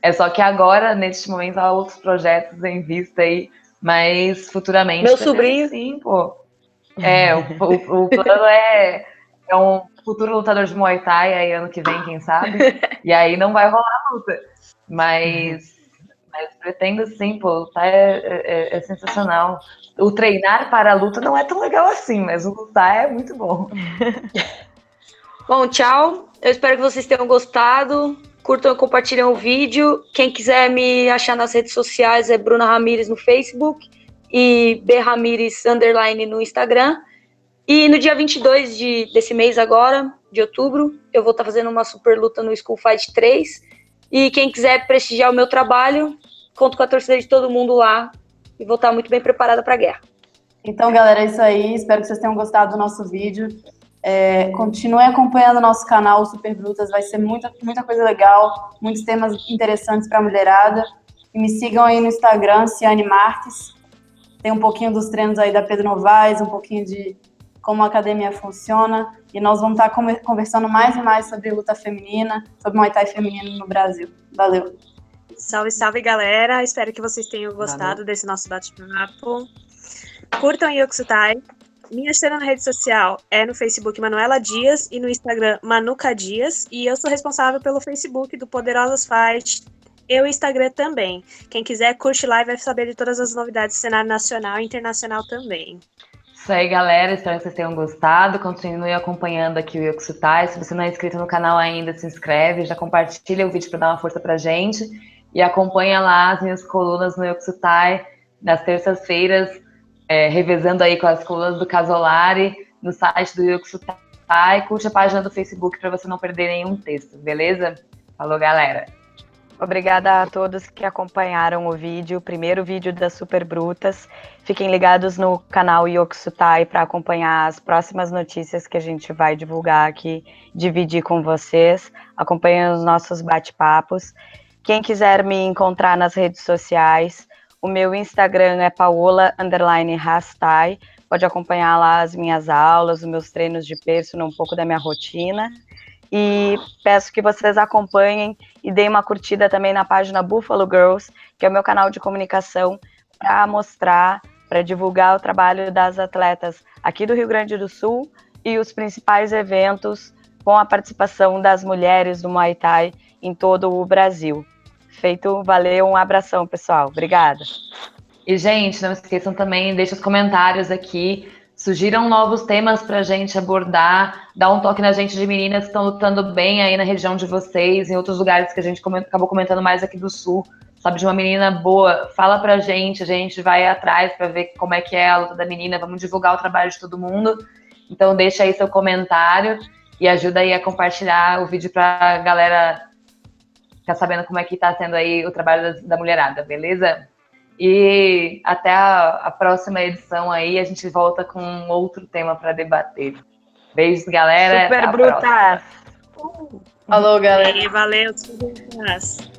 É só que agora, neste momento, há outros projetos em vista aí, mas futuramente. Meu sobrinho. Sim, pô. É, o, o- o plano é, é um futuro lutador de Muay Thai aí ano que vem, quem sabe? E aí não vai rolar a luta. Mas, mas pretendo sim, pô, lutar é, é- é sensacional. O treinar para a luta não é tão legal assim, mas o lutar é muito bom. Bom, tchau. Eu espero que vocês tenham gostado. Curtam e compartilhem o vídeo. Quem quiser me achar nas redes sociais é Bruna Ramires no Facebook e B Ramires underline no Instagram. E no dia 22 de, desse mês agora, de outubro, eu vou estar fazendo uma super luta no School Fight 3. E quem quiser prestigiar o meu trabalho, conto com a torcida de todo mundo lá e vou estar muito bem preparada para a guerra. Então, galera, é isso aí. Espero que vocês tenham gostado do nosso vídeo. É, continuem acompanhando o nosso canal o Super Brutas, vai ser muita, muita coisa legal, muitos temas interessantes para a mulherada. E me sigam aí no Instagram, Ciane Marques. tem um pouquinho dos treinos aí da Pedro Novaes, um pouquinho de como a academia funciona, e nós vamos estar conversando mais e mais sobre luta feminina, sobre Muay Thai feminino no Brasil. Valeu! Salve, salve, galera! Espero que vocês tenham gostado Valeu. desse nosso bate-papo. Curtam Yokusutai. Minha história na rede social é no Facebook Manuela Dias e no Instagram Manuca Dias. E eu sou responsável pelo Facebook do Poderosas Fight e o Instagram também. Quem quiser, curte lá e vai saber de todas as novidades do cenário nacional e internacional também. Isso aí, galera. Espero que vocês tenham gostado. Continue acompanhando aqui o Yokusutai. Se você não é inscrito no canal ainda, se inscreve, já compartilha o vídeo para dar uma força pra gente. E acompanha lá as minhas colunas no Yokusutai nas terças-feiras, é, revezando aí com as colunas do Casolari no site do Yokusutai. Curte a página do Facebook para você não perder nenhum texto, beleza? Falou, galera! Obrigada a todos que acompanharam o vídeo, o primeiro vídeo das Super Brutas. Fiquem ligados no canal Yokusutai para acompanhar as próximas notícias que a gente vai divulgar aqui, dividir com vocês. Acompanhem os nossos bate-papos. Quem quiser me encontrar nas redes sociais, o meu Instagram é paola_rastai. Pode acompanhar lá as minhas aulas, os meus treinos de personal, um pouco da minha rotina. E peço que vocês acompanhem e deem uma curtida também na página Buffalo Girls, que é o meu canal de comunicação para mostrar, para divulgar o trabalho das atletas aqui do Rio Grande do Sul e os principais eventos com a participação das mulheres do Muay Thai em todo o Brasil. Feito, valeu, um abração, pessoal. Obrigada. E, gente, não esqueçam também, deixa os comentários aqui. Sugiram novos temas para a gente abordar, dá um toque na gente de meninas que estão lutando bem aí na região de vocês, em outros lugares que a gente acabou comentando mais aqui do sul, sabe, de uma menina boa, fala pra gente, a gente vai atrás para ver como é que é a luta da menina, vamos divulgar o trabalho de todo mundo. Então deixa aí seu comentário e ajuda aí a compartilhar o vídeo para a galera ficar sabendo como é que tá sendo aí o trabalho da, da mulherada, beleza? E até a, a, próxima edição aí, a gente volta com outro tema para debater. Beijos, galera. Super brutas. Falou, galera. valeu, super brutas.